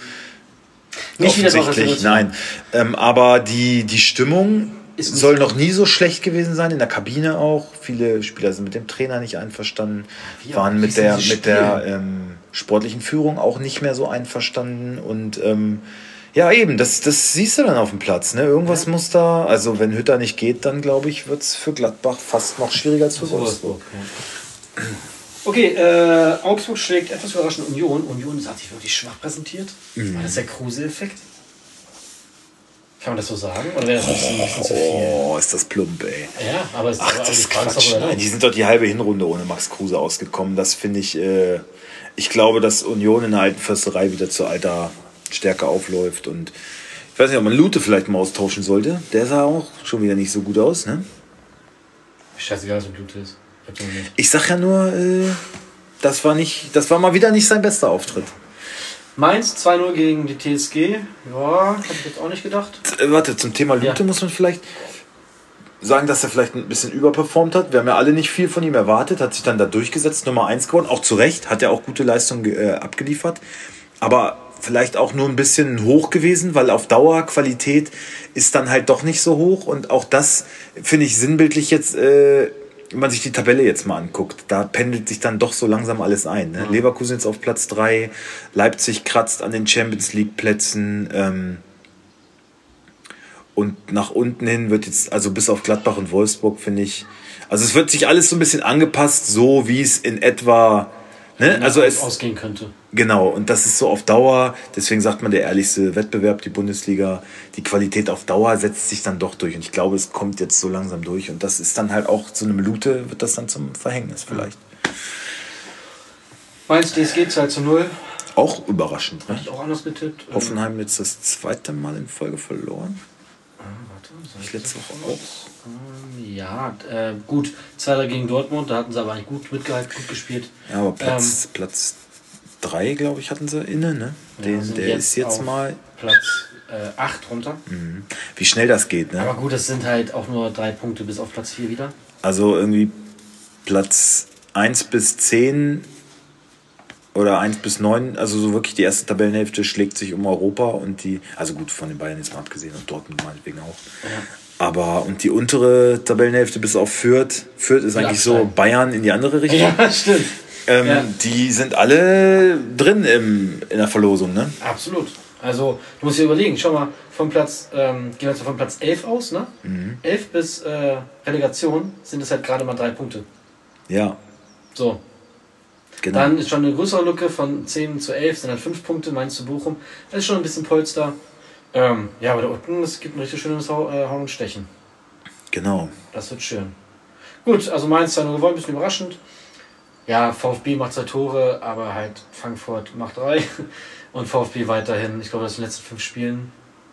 Nicht offensichtlich. Nein. Ähm, aber die, die Stimmung Nicht soll so- noch nie so schlecht gewesen sein, in der Kabine auch. Viele Spieler sind mit dem Trainer nicht einverstanden, Wie waren mit der, mit der ähm, sportlichen Führung auch nicht mehr so einverstanden und ähm, ja, eben, das, das siehst du dann auf dem Platz. Ne? Irgendwas muss da, also wenn Hütter nicht geht, dann glaube ich, wird es für Gladbach fast noch schwieriger als für Wolfsburg. ja. Okay, äh, Augsburg schlägt etwas überraschend Union. Union hat sich wirklich schwach präsentiert. Mhm. War das der Kruse-Effekt? Kann man das so sagen? Oder wäre das bisschen, ein bisschen zu viel? Oh, ist das plump, ey. Ja, aber es Ach, aber das die ist Quatsch. Nein, die sind doch die halbe Hinrunde ohne Max Kruse ausgekommen. Das finde ich, äh, ich glaube, dass Union in der alten Försterei wieder zu alter Stärke aufläuft. Und ich weiß nicht, ob man Lute vielleicht mal austauschen sollte. Der sah auch schon wieder nicht so gut aus, ne? Scheißegal, was mit Blut ist. Ich sag ja nur, äh, das war nicht, das war mal wieder nicht sein bester Auftritt. Mainz 2-0 gegen die TSG. Ja, hab ich jetzt auch nicht gedacht. Äh, warte, zum Thema Lute Ja. muss man vielleicht sagen, dass er vielleicht ein bisschen überperformt hat. Wir haben ja alle nicht viel von ihm erwartet, hat sich dann da durchgesetzt, Nummer 1 geworden, auch zu Recht, hat er auch gute Leistungen ge- äh, abgeliefert. Aber vielleicht auch nur ein bisschen hoch gewesen, weil auf Dauer Qualität ist dann halt doch nicht so hoch. Und auch das finde ich sinnbildlich jetzt, äh, wenn man sich die Tabelle jetzt mal anguckt, da pendelt sich dann doch so langsam alles ein. Ne? Leverkusen jetzt auf Platz 3, Leipzig kratzt an den Champions League Plätzen. Ähm, und nach unten hin wird jetzt, also bis auf Gladbach und Wolfsburg, finde ich, also es wird sich alles so ein bisschen angepasst, so wie es in etwa, ne? Also es, ausgehen könnte. genau, und das ist so auf Dauer, deswegen sagt man der ehrlichste Wettbewerb, die Bundesliga, die Qualität auf Dauer setzt sich dann doch durch und ich glaube, es kommt jetzt so langsam durch und das ist dann halt auch zu einem Lute, wird das dann zum Verhängnis vielleicht. Mainz TSG 2 zu 0. Auch überraschend, ne? Ich auch anders getippt. Hoffenheim jetzt das zweite Mal in Folge verloren. warte, soll Ich letzte Woche auch. Ähm, Ja, äh, gut. 2 gegen Dortmund, da hatten sie aber eigentlich gut mitgehalten, gut gespielt. Ja, aber Platz, Platz 3, glaube ich, hatten sie inne, ne? Den, sind der ist jetzt mal, Platz 8 runter. wie schnell das geht, ne? Aber gut, das sind halt auch nur drei Punkte bis auf Platz 4 wieder. Also irgendwie Platz 1 bis 10 oder 1 bis 9, also so wirklich die erste Tabellenhälfte schlägt sich um Europa und die, also gut, von den Bayern jetzt mal abgesehen und Dortmund meinetwegen auch. Aber und die untere Tabellenhälfte bis auf Fürth, Fürth ist eigentlich so. Bayern in die andere Richtung. Ja, [LAUGHS] stimmt. Ähm, Ja. Die sind alle drin im, in der Verlosung, ne? Absolut. Also, du musst dir überlegen, schau mal, vom Platz, ähm, gehen wir jetzt mal von Platz 11 aus, ne? 11 bis äh, Relegation sind es halt gerade mal drei Punkte. Ja, So. genau. Dann ist schon eine größere Lücke von 10 zu 11, sind halt 5 Punkte, Mainz zu Bochum. Das ist schon ein bisschen Polster. Ähm, ja, aber da unten, es gibt ein richtig schönes äh, Hauen und Stechen. genau. Das wird schön. Gut, also Mainz 2-0 gewonnen, ein bisschen überraschend. Ja, VfB macht zwei Tore, aber halt Frankfurt macht drei. [LAUGHS] Und VfB weiterhin, ich glaube, das in den letzten fünf Spielen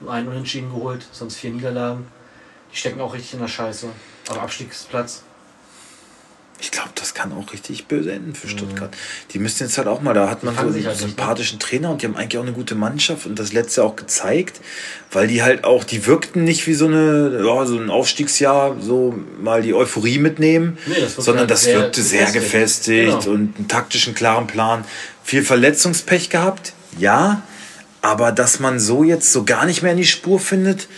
einen Unentschieden geholt, sonst vier Niederlagen. Die stecken auch richtig in der Scheiße. Aber Abstiegsplatz. Ich glaube, das kann auch richtig böse enden für Stuttgart. Die müssten jetzt halt auch mal, da hat man so einen halt sympathischen Trainer und die haben eigentlich auch eine gute Mannschaft und das letzte auch gezeigt, weil die halt auch, die wirkten nicht wie so eine, ja, so ein Aufstiegsjahr, so mal die Euphorie mitnehmen, Nee, das sondern halt das sehr wirkte sehr gefestigt. gefestigt Genau. und einen taktischen, klaren Plan. Viel Verletzungspech gehabt, ja, aber dass man so jetzt so gar nicht mehr in die Spur findet,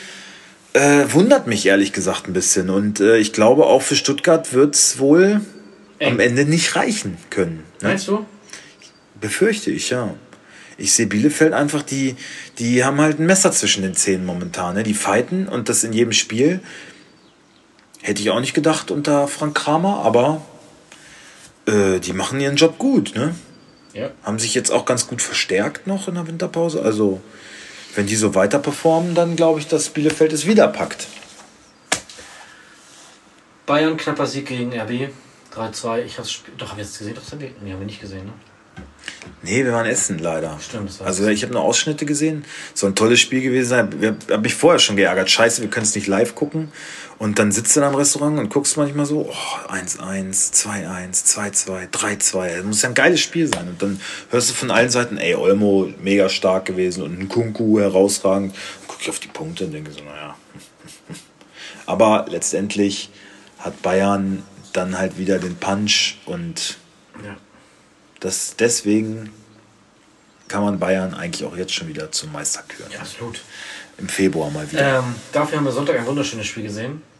äh, wundert mich ehrlich gesagt ein bisschen. Und äh, ich glaube, auch für Stuttgart wird es wohl Eng. am Ende nicht reichen können. Ne? Meinst du? Befürchte ich, ja. Ich sehe Bielefeld einfach, die, die haben halt ein Messer zwischen den Zähnen momentan. Ne? Die fighten und das in jedem Spiel. Hätte ich auch nicht gedacht unter Frank Kramer, aber äh, die machen ihren Job gut. Ne? Ja. Haben sich jetzt auch ganz gut verstärkt noch in der Winterpause. Also, wenn die so weiter performen, dann glaube ich, dass Bielefeld es wieder packt. Bayern, knapper Sieg gegen RB. 3-2. Ich hab's. Doch, haben wir jetzt gesehen? Doch, das haben wir, nee, haben wir nicht gesehen, ne? Nee, wir waren essen leider. Stimmt, das Also ich habe nur Ausschnitte gesehen. Soll ein tolles Spiel gewesen sein. Habe mich vorher schon geärgert. Scheiße, wir können es nicht live gucken. Und dann sitzt du da im Restaurant und guckst manchmal so, oh, 1-1, 2-1, 2-2, 3-2. Das muss ja ein geiles Spiel sein. Und dann hörst du von allen Seiten, ey, Olmo mega stark gewesen und ein Kunku herausragend. Dann guck ich auf die Punkte und denke so, naja. [LAUGHS] Aber letztendlich hat Bayern dann halt wieder den Punch und Ja. das deswegen kann man Bayern eigentlich auch jetzt schon wieder zum Meister küren. Ja, absolut. Im Februar mal wieder. Ähm, dafür haben wir Sonntag ein wunderschönes Spiel gesehen.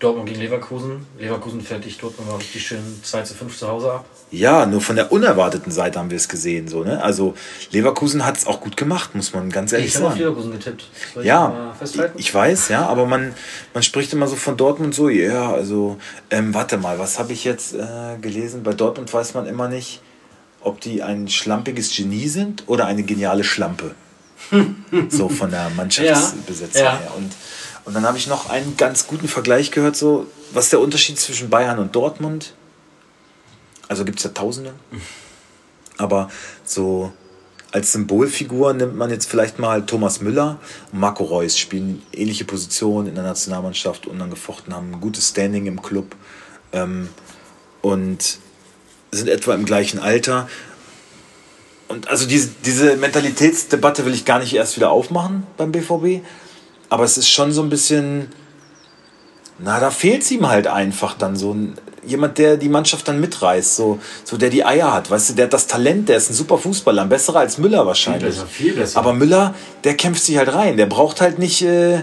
Dortmund gegen Leverkusen. Leverkusen fertig Dortmund mal richtig schön 2 zu 5 zu Hause ab. Ja, nur von der unerwarteten Seite haben wir es gesehen. So, ne? Also Leverkusen hat es auch gut gemacht, muss man ganz ehrlich Ich habe auf sagen. Leverkusen getippt. Soll ich Ja, festhalten. ich weiß, ja, aber man, man spricht immer so von Dortmund so, ja, also, ähm, warte mal, was habe ich jetzt äh, gelesen? Bei Dortmund weiß man immer nicht, ob die ein schlampiges Genie sind oder eine geniale Schlampe. [LAUGHS] so von der Mannschaftsbesetzung Ja, ja. her. Und, und dann habe ich noch einen ganz guten Vergleich gehört, so, was ist der Unterschied zwischen Bayern und Dortmund? Also gibt es ja Tausende. Aber so als Symbolfigur nimmt man jetzt vielleicht mal Thomas Müller und Marco Reus, spielen ähnliche Positionen in der Nationalmannschaft, unangefochten, haben ein gutes Standing im Club ähm, und sind etwa im gleichen Alter. Und also diese, diese Mentalitätsdebatte will ich gar nicht erst wieder aufmachen beim BVB, aber es ist schon so ein bisschen, na, da fehlt es ihm halt einfach dann so ein, jemand, der die Mannschaft dann mitreißt, so, so der die Eier hat, weißt du, der hat das Talent, der ist ein super Fußballer, ein besserer als Müller wahrscheinlich. besser, viel besser. Aber Müller, der kämpft sich halt rein, der braucht halt nicht, äh,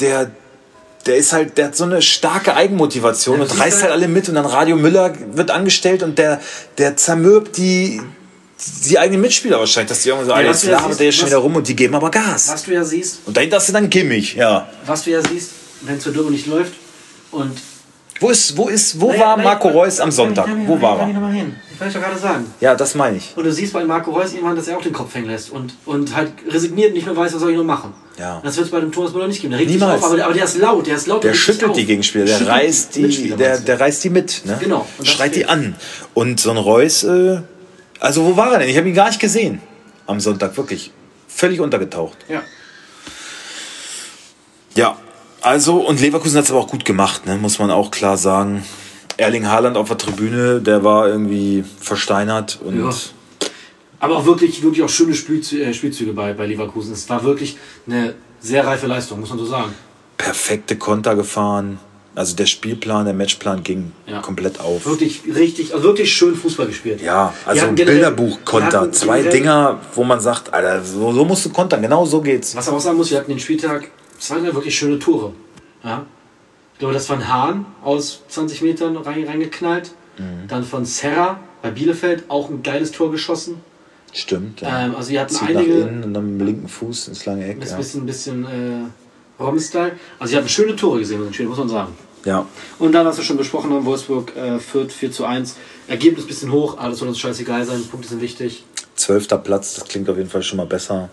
der, der ist halt, der hat so eine starke Eigenmotivation Ja, und reißt du- halt alle mit und dann Radio Müller wird angestellt und der, der zermürbt die, die eigenen Mitspieler wahrscheinlich, dass die irgendwie so, Ja, jetzt ja labert der schon wieder rum und die geben aber Gas. Was du ja siehst, Und dahinter hast du dann Kimmich, ja. was du ja siehst, wenn es für Dortmund nicht läuft und Wo ist, wo ist, wo Naja, war naja, Marco Reus am ich- Sonntag? ich- ich- Wo ich- war ich er? mal hin. Ich wollte doch gerade sagen. Ja, das meine ich. Und du siehst bei Marco Reus irgendwann, dass er auch den Kopf hängen lässt und, und halt resigniert und nicht mehr weiß, was soll ich noch machen. Ja. Das wird es bei dem Thomas Müller nicht geben. Der regt Niemals. auf, aber, aber der ist laut, der ist laut. Der schüttelt auf. die Gegenspieler, der Schüttelt reißt die, der, der reißt die mit, ne? Genau, und Schreit die an. Und so ein Reus, äh, also wo war er denn? Ich habe ihn gar nicht gesehen am Sonntag, wirklich. Völlig untergetaucht. Ja. Ja, also, und Leverkusen hat es aber auch gut gemacht, ne? muss man auch klar sagen. Erling Haaland auf der Tribüne, der war irgendwie versteinert und Ja. Aber auch wirklich, wirklich auch schöne Spielzü äh, Spielzüge bei, bei Leverkusen. Es war wirklich eine sehr reife Leistung, muss man so sagen. perfekte Konter gefahren. Also der Spielplan, der Matchplan ging Ja. komplett auf. Wirklich richtig, also wirklich schön Fußball gespielt. Ja, also die Bilderbuch-Konter. Zwei Dinger, wo man sagt, Alter, so, so musst du kontern. Genau so geht's. Was man auch sagen muss, wir hatten den Spieltag zwei, wirklich schöne Tore. Ja? Ich glaube, das war ein Hahn aus 20 Metern rein, reingeknallt. Mhm. Dann von Serra bei Bielefeld auch ein geiles Tor geschossen. Stimmt. Ja. Ähm, also wir hatten Zieht einige- nach innen und dann mit dem linken Fuß ins lange Eck. Ein Ja. bisschen, bisschen äh, Robben-Style. Also wir hatten schöne Tore gesehen, muss man sagen. ja. Und dann, was wir schon besprochen haben, Wolfsburg äh, führt 4 zu 1. Ergebnis ein bisschen hoch, das soll uns scheißegal sein. Punkte sind wichtig. Zwölfter Platz, das klingt auf jeden Fall schon mal besser.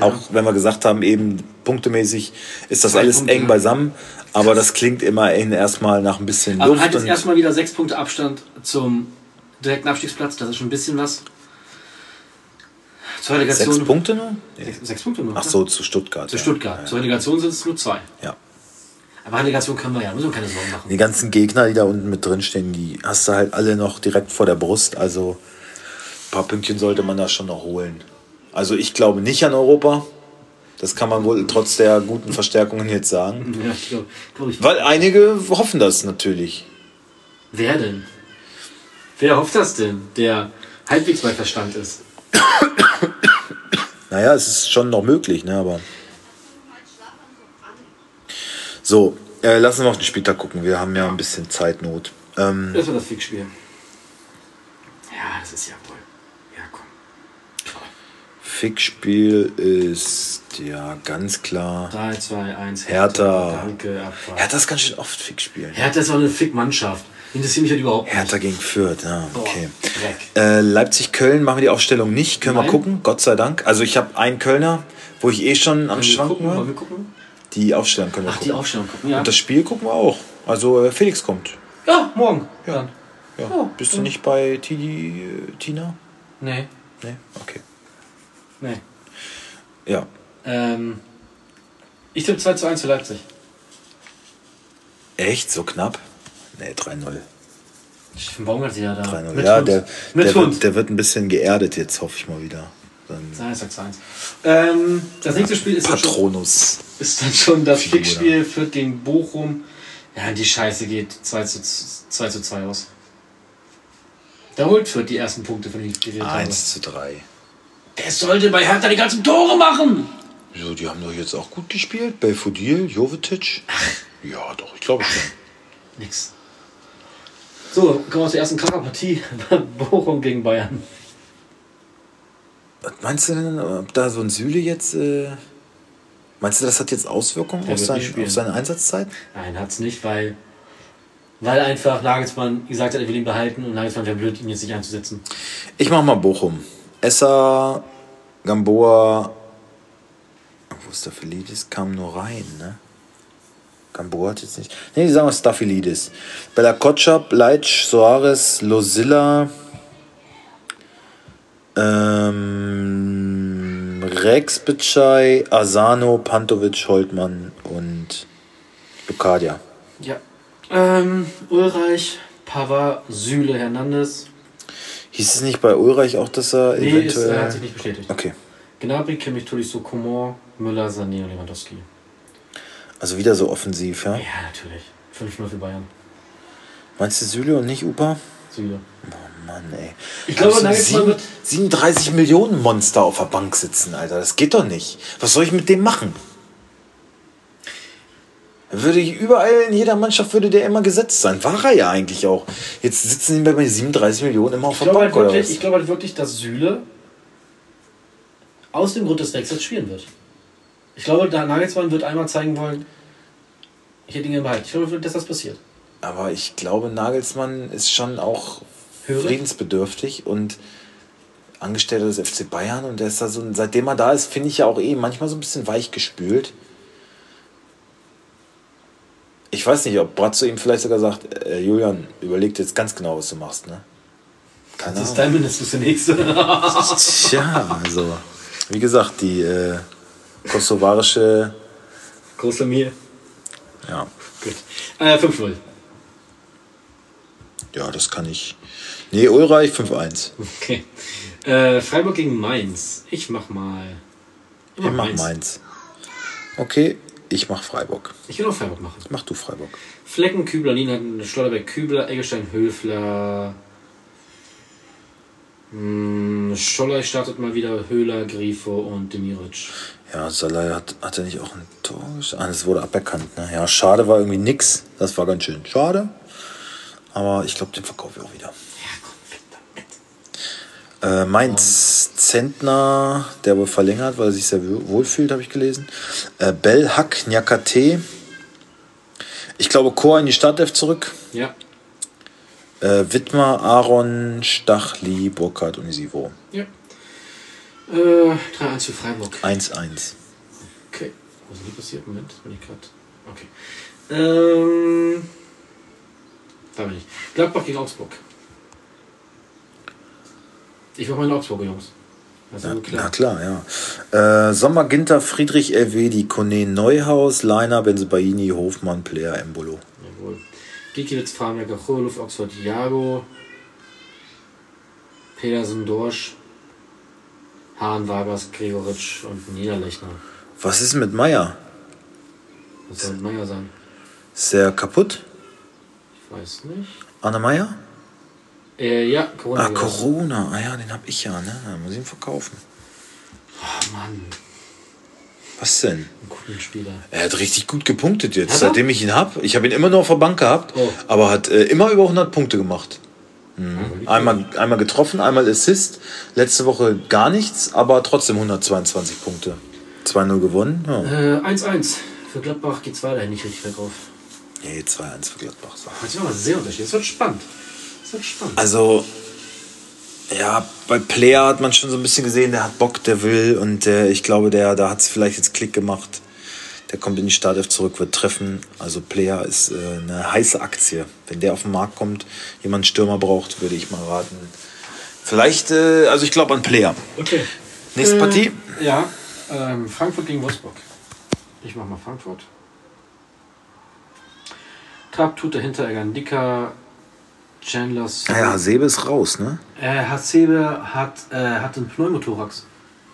Auch wenn wir gesagt haben, eben punktemäßig ist das Zwei alles Punkte, eng ja. beisammen. Aber das klingt immerhin erstmal nach ein bisschen Also man Luft. hat jetzt erstmal wieder 6 Punkte Abstand zum direkten Abstiegsplatz. Das ist schon ein bisschen was. Zur Relegation. Sechs Punkte nur? Sechs, sechs Punkte nur. Ach so, zu Stuttgart. Zu ja. Stuttgart. Ja, Zur Relegation sind es nur zwei. ja. Aber Relegation können wir ja, müssen wir keine Sorgen machen. Die ganzen Gegner, die da unten mit drin stehen, die hast du halt alle noch direkt vor der Brust. Also ein paar Pünktchen sollte man da schon noch holen. Also ich glaube nicht an Europa. Das kann man wohl trotz der guten Verstärkungen jetzt sagen. [LAUGHS] Ja, ich glaube glaub ich. Weil einige hoffen das natürlich. Wer denn? Wer hofft das denn, der halbwegs bei Verstand ist? [LAUGHS] [COUGHS] Naja, es ist schon noch möglich, ne? Aber. So, äh, lassen wir auf den Spieltag gucken. Wir haben ja ein bisschen Zeitnot. Ähm, Das war das Fixspiel. Ja, das ist ja wohl. Ja, komm. Fixspiel ist ja ganz klar. 3, 2, 1. Hertha. Danke, Abfahrt. Hertha ist ganz schön oft Fixspielen. Hertha ist auch eine Fick-Mannschaft. Interessiert mich halt überhaupt nicht. Hertha gegen Fürth, ja, okay. Dreck. Äh, Leipzig-Köln machen wir die Aufstellung nicht. Können Nein. wir gucken, Gott sei Dank. Also ich habe einen Kölner, wo ich eh schon am Schwanken gucken? War. wir gucken? Die Aufstellung können wir Ach, die gucken. Aufstellung gucken, ja. Und das Spiel gucken wir auch. Also äh, Felix kommt. Ja, morgen. Ja. Dann. Ja. Oh, Bist du nicht bei Tidi, äh, Tina? Nee, Nee? Okay. nee. Ja. Ähm, ich tippe 2 zu 1 für Leipzig. Echt? So knapp? Nee, 3-0. Ich bin Baumgart ja da. 3-0. Mit Ja, Hund. der, Mit der, Hund. wird, der wird ein bisschen geerdet jetzt, hoffe ich mal wieder. Dann Nein, ich sag 2 1. Ähm, das nächste Spiel ist dann, schon, Patronus. ist dann schon das. Fixspiel für gegen Bochum. Ja, die Scheiße geht 2 zu 2, zu 2 aus. Da holt Fürth die ersten Punkte, von denen ich geredet habe. 1 zu 3. Der sollte bei Hertha die ganzen Tore machen. Wieso, die haben doch jetzt auch gut gespielt? Belfodil, Jovetic? Ja, doch, ich glaube schon. Nix. So, kommen wir zur ersten Kackerpartie. [LAUGHS] Bochum gegen Bayern. Was meinst du denn, ob da so ein Süle jetzt. Äh, meinst du, das hat jetzt Auswirkungen auf, sein, auf seine Einsatzzeit? Nein, hat's nicht, weil, weil einfach Nagelsmann gesagt hat, er will ihn behalten und Nagelsmann wäre blöd, ihn jetzt nicht einzusetzen. Ich mach mal Bochum. Essa, Gamboa. Wo ist der Felidis? Kam nur rein, ne? Gamboa hat jetzt nicht. Ne, die sagen wir Staphylidis. Bella Kotschap, Leitsch, Soares, Losilla. Ähm, Rex Bitschei, Asano, Pantovic, Holtmann und Lucadia. Ja. Ähm, Ulreich, Pavard, Süle, Hernandez. Hieß es nicht bei Ulreich auch, dass er Nee, ist, eventuell. er hat sich nicht bestätigt. okay. Gnabry, Kimmich, Tolisso, Coman, Müller, Sané und Lewandowski. Also wieder so offensiv, ja? Ja, natürlich. 5-0 für Bayern. Meinst du Süle und nicht Upa? Süle. Oh Mann, ey. Ich glaube, Nagelsmann sieben- wird- 37 Millionen Monster auf der Bank sitzen, Alter. Das geht doch nicht. Was soll ich mit dem machen? Würde ich überall in jeder Mannschaft würde der immer gesetzt sein. War er ja eigentlich auch. Jetzt sitzen die bei 37 Millionen immer auf der Bank halt oder wirklich, was? ich glaube halt wirklich, dass Süle aus dem Grund des Wechsels spielen wird. Ich glaube, der Nagelsmann wird einmal zeigen wollen, ich hätte ihn gerne behalten. Ich glaube, dass das passiert. Aber ich glaube, Nagelsmann ist schon auch Hörig? friedensbedürftig und Angestellter des FC Bayern und der ist da so, seitdem er da ist, finde ich ja auch eh manchmal so ein bisschen weich gespült. Ich weiß nicht, ob Bratzo ihm vielleicht sogar sagt, äh, Julian, überleg dir jetzt ganz genau, was du machst, ne? Keine Das ist dein mindestens der nächste. [LAUGHS] Tja, also, wie gesagt, die äh, kosovarische, Große mir. ja, Gut. Äh, 5-0. ja, das kann ich. Nee, Ulreich 5-1. Okay. Äh, Freiburg gegen Mainz. Ich mach mal. Ich Ich mach Mainz. Okay, ich mach Freiburg. Ich will auch Freiburg machen. Mach du Freiburg. Flecken, Kübler, Lienhardt, Schlotterbeck, Kübler, Eggestein, Höfler. Hm, Scholler startet mal wieder, Höhler, Grifo und Demiric. Ja, Salai hat, hat er nicht auch ein Tor geschossen? Ah, das wurde aberkannt, ne? Ja, schade war irgendwie nix. Das war ganz schön schade. Aber ich glaube, den verkaufe ich auch wieder. Äh, Mainz Zentner, der wohl verlängert, weil er sich sehr wohl- wohlfühlt, habe ich gelesen. Äh, Bell, Hack, Nyakate. Ich glaube, Chor in die Startelf zurück. Ja, Äh, Wittmer, Aaron, Stachli, Burkhardt und Isivo. ja. Äh, 3-1 für Freiburg. 1-1. Okay. Was ist denn hier passiert? Moment, bin ich gerade. Okay. Ähm. Da bin ich. Gladbach gegen Augsburg. Ich war mal in Augsburger Jungs. Ja klar. Na klar, ja. Äh, Sommer, Ginter, Friedrich, LW, Kone, Neuhaus, Leiner, Benzebaini, Hofmann, Player, Embolo. Jawohl. Gikiewicz, Farmberger, Choluft, Oxford, Jago, Pedersen, Dorsch, Hahn, Vargas, Gregoritsch und Niederlechner. Was ist mit Meier? Was soll Meier sein? Ist der kaputt? Ich weiß nicht. Anne Meier? Äh, ja, Corona. Ah. Corona. Ah ja, den hab ich ja, ne? Dann muss ich ihn verkaufen. Oh Mann, Was denn? ein cooler Spieler. Er hat richtig gut gepunktet jetzt, seitdem ich ihn hab. Ich habe ihn immer nur auf der Bank gehabt, Oh. aber hat äh, immer über 100 Punkte gemacht. Mhm. Einmal, einmal getroffen, einmal Assist. Letzte Woche gar nichts, aber trotzdem 122 Punkte. 2-0 gewonnen. Ja. Äh, 1-1. Für Gladbach geht's weiterhin nicht richtig bergauf. Nee, 2-1 für Gladbach. So. Das ist aber sehr unterschiedlich. Es wird spannend. Es wird spannend. Also, ja, bei Player hat man schon so ein bisschen gesehen, der hat Bock, der will und der, ich glaube, der, da hat es vielleicht jetzt Klick gemacht. Der kommt in die Startelf zurück, wird treffen. Also Player ist äh, eine heiße Aktie. Wenn der auf den Markt kommt, jemand Stürmer braucht, würde ich mal raten. Vielleicht, äh, also ich glaube an Player. Okay. Nächste Äh, Partie? Ja, ähm, Frankfurt gegen Wolfsburg. Ich mach mal Frankfurt. Trapp tut dahinter Egandika, Chandlers. Naja, Hasebe ist raus, ne? Äh, Hasebe hat, äh, hat einen Pneumothorax.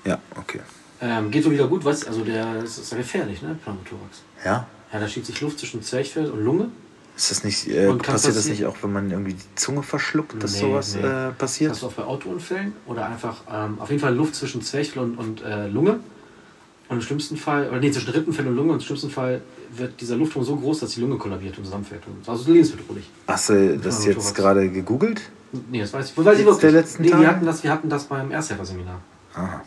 Ja, okay. Ähm, geht so wieder gut, was? Also der das ist ja gefährlich, ne? Pneumothorax. Ja? Ja, da schiebt sich Luft zwischen Zwerchfell und Lunge. Ist das nicht, äh, passiert das nicht auch, wenn man irgendwie die Zunge verschluckt, dass Nee, sowas nee. Äh, passiert? Das ist auch bei Autounfällen oder einfach ähm, auf jeden Fall Luft zwischen Zwerchfell und, und äh, Lunge. Und im schlimmsten Fall, oder nee, zwischen Rippenfell und Lunge und im schlimmsten Fall wird dieser Luftdruck so groß, dass die Lunge kollabiert und zusammenfällt. Und also lebensbedrohlich. Hast du das jetzt gerade gegoogelt? Nee, das weiß ich. Weiß ich wirklich. der letzten nee, wir hatten das, wir hatten das beim Ersthelfer-Seminar. Aha.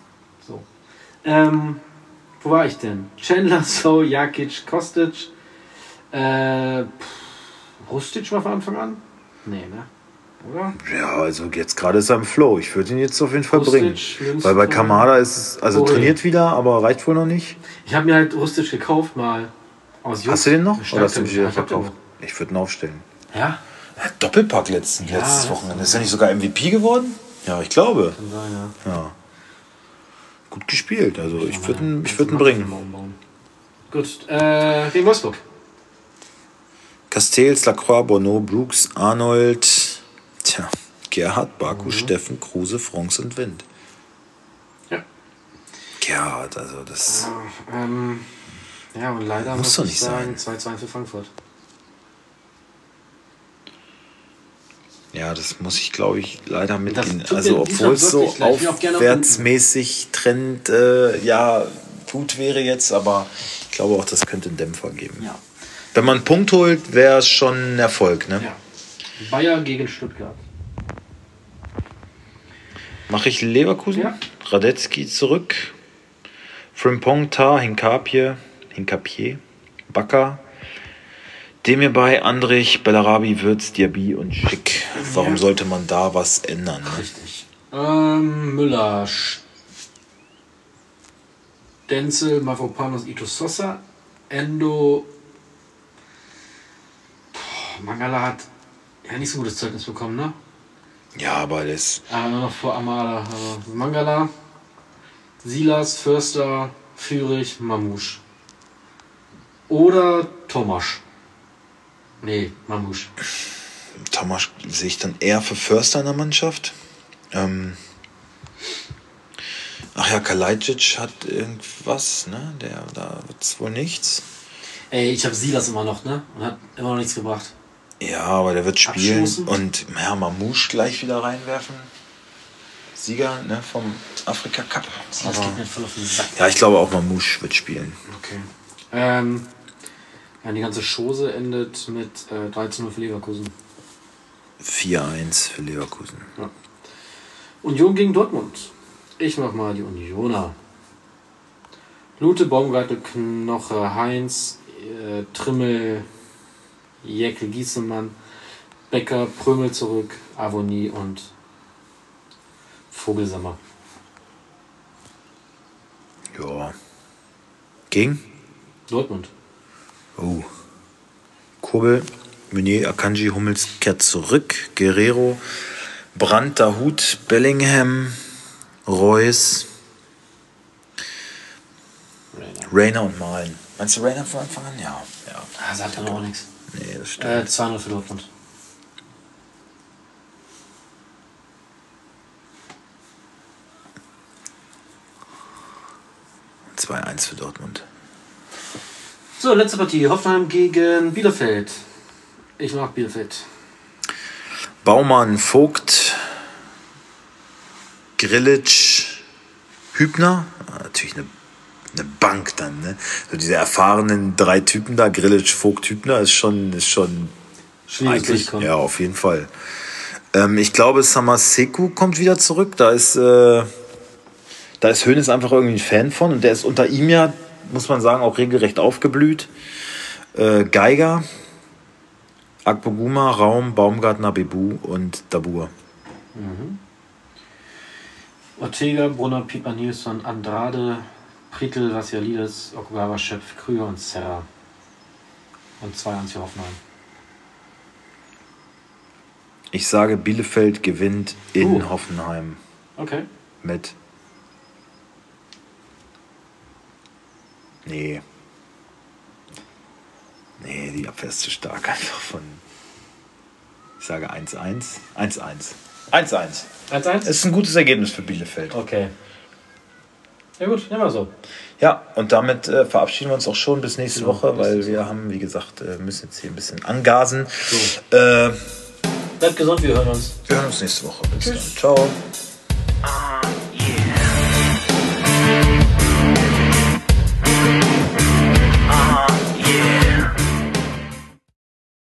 Ähm, wo war ich denn? Chandler, [LAUGHS] So, Jakic, Kostic. Äh, pff, Rustic war von Anfang an? Nee, ne? Oder? Ja, also jetzt gerade ist er im Flow. Ich würde ihn jetzt auf jeden Fall Rustic, bringen. Lindström. Weil bei Kamada ist es, also Boré. trainiert wieder, aber reicht wohl noch nicht. Ich habe mir halt Rustic gekauft mal. Aus Just. Hast du den noch? Oder hast du ihn drin. wieder Ja, ich verkauft? Ich würde ihn aufstellen. Ja, Ja, Doppelpack letzten, Ja, letztes Wochenende. Ist er nicht sogar MVP geworden? Ja, ich glaube. kann sein, ja. Ja. Gut gespielt. Also ich würde ihn, ich würd ihn bringen. Gut, äh, gegen Wolfsburg. Castells, Lacroix, Bonneau, Brooks, Arnold, tja, Gerhard, Baku, Mhm. Steffen, Kruse, Franks und Wind. Ja. Gerhard, also das. Ähm, ja, und leider Muss muss, doch ich nicht sagen, 2-2 für Frankfurt. Ja, das muss ich, glaube ich, leider mitgehen. Also, obwohl es so aufwärtsmäßig Trend, äh, ja, gut wäre jetzt, aber ich glaube auch, das könnte einen Dämpfer geben. Ja. Wenn man einen Punkt holt, wäre es schon ein Erfolg, ne? ja. Bayer gegen Stuttgart. Mache ich Leverkusen? Ja. Radetzky zurück. Frimpong, Tar, Hinkapie, Hinkapier, Bakker. Demir bei Andrich, Bellarabi, Würz, Diaby und Schick. Warum Ja. sollte man da was ändern? Ne? Richtig. Ähm, Müller, Denzel, Mavropanos, Ito Sosa, Endo. Puh, Mangala hat ja nicht so gutes Zeugnis bekommen, ne? Ja, aber das. Ah, nur noch vor Amada. Also Mangala, Silas, Förster, Führig, Mamouche. Oder Tomasch. Nee, Mamouche. Thomas sehe ich dann eher für Förster in der Mannschaft. Ähm Ach ja, Kalajdzic hat irgendwas, ne? Der, da wird's wohl nichts. Ey, ich habe Silas immer noch, ne? Und hat immer noch nichts gebracht. Ja, aber der wird spielen Abstoßen. und ja, Mamouche gleich wieder reinwerfen. Sieger ne, vom Afrika Cup. Aber- geht mir voll auf den Sack. Ja, ich glaube auch Mamouche wird spielen. Okay. Ähm, ja, die ganze Chose endet mit äh, 13-0 für Leverkusen. 4-1 für Leverkusen. Union gegen Dortmund. Ich mach mal die Unioner. Lute, Baumgartel, Knoche, Heinz, äh, Trimmel, Jäckel, Giesemann, Becker, Prömel zurück, Avonie und Vogelsammer. Ja. Gegen? Dortmund. Oh. Kobel, Meunier, Akanji, Hummels kehrt zurück. Guerrero, Brandt, Dahut, Bellingham, Reus, Rainer. Und Malen. Meinst du Rainer von Anfang an? Ja. ja. Ah, sagt dann auch nichts. Nee, das stimmt. Äh, 200 für Dortmund. Äh, 2-1 für Dortmund. So, letzte Partie. Hoffenheim gegen Bielefeld. Ich mag Bielefeld. Baumann, Vogt, Grillitsch, Hübner. Ah, Natürlich eine, eine Bank dann, ne? So diese erfahrenen drei Typen da, Grillitsch, Vogt, Hübner, ist schon, ist schon Schwieriges eigentlich, ja, auf jeden Fall. Ähm, ich glaube, Samaseku kommt wieder zurück. Da ist, äh, da ist Hoeneß einfach irgendwie ein Fan von und der ist unter ihm ja, muss man sagen, auch regelrecht aufgeblüht. Äh, Geiger, Akpoguma, Raum, Baumgartner, Bebu und Dabur. Ortega, Brunner, Pieper, Nilsson, Andrade, Pritel, Vassialides, Okugawa, Schöpf, Krüger und Serra. Und 2-1 für Hoffenheim. Ich sage, Bielefeld gewinnt in Uh. Hoffenheim Okay. mit. Nee. Nee, die Abwehr ist zu stark einfach von. Ich sage 1-1. 1-1. 1-1. 1-1? Es ist ein gutes Ergebnis für Bielefeld. Okay. Ja gut, nehmen wir so. Ja, und damit äh, verabschieden wir uns auch schon bis nächste Genau, Woche, bis weil wir haben, wie gesagt, äh, müssen jetzt hier ein bisschen angasen. So. Äh, Bleibt gesund, wir hören uns. wir hören uns nächste Woche. Bis dann. Ciao.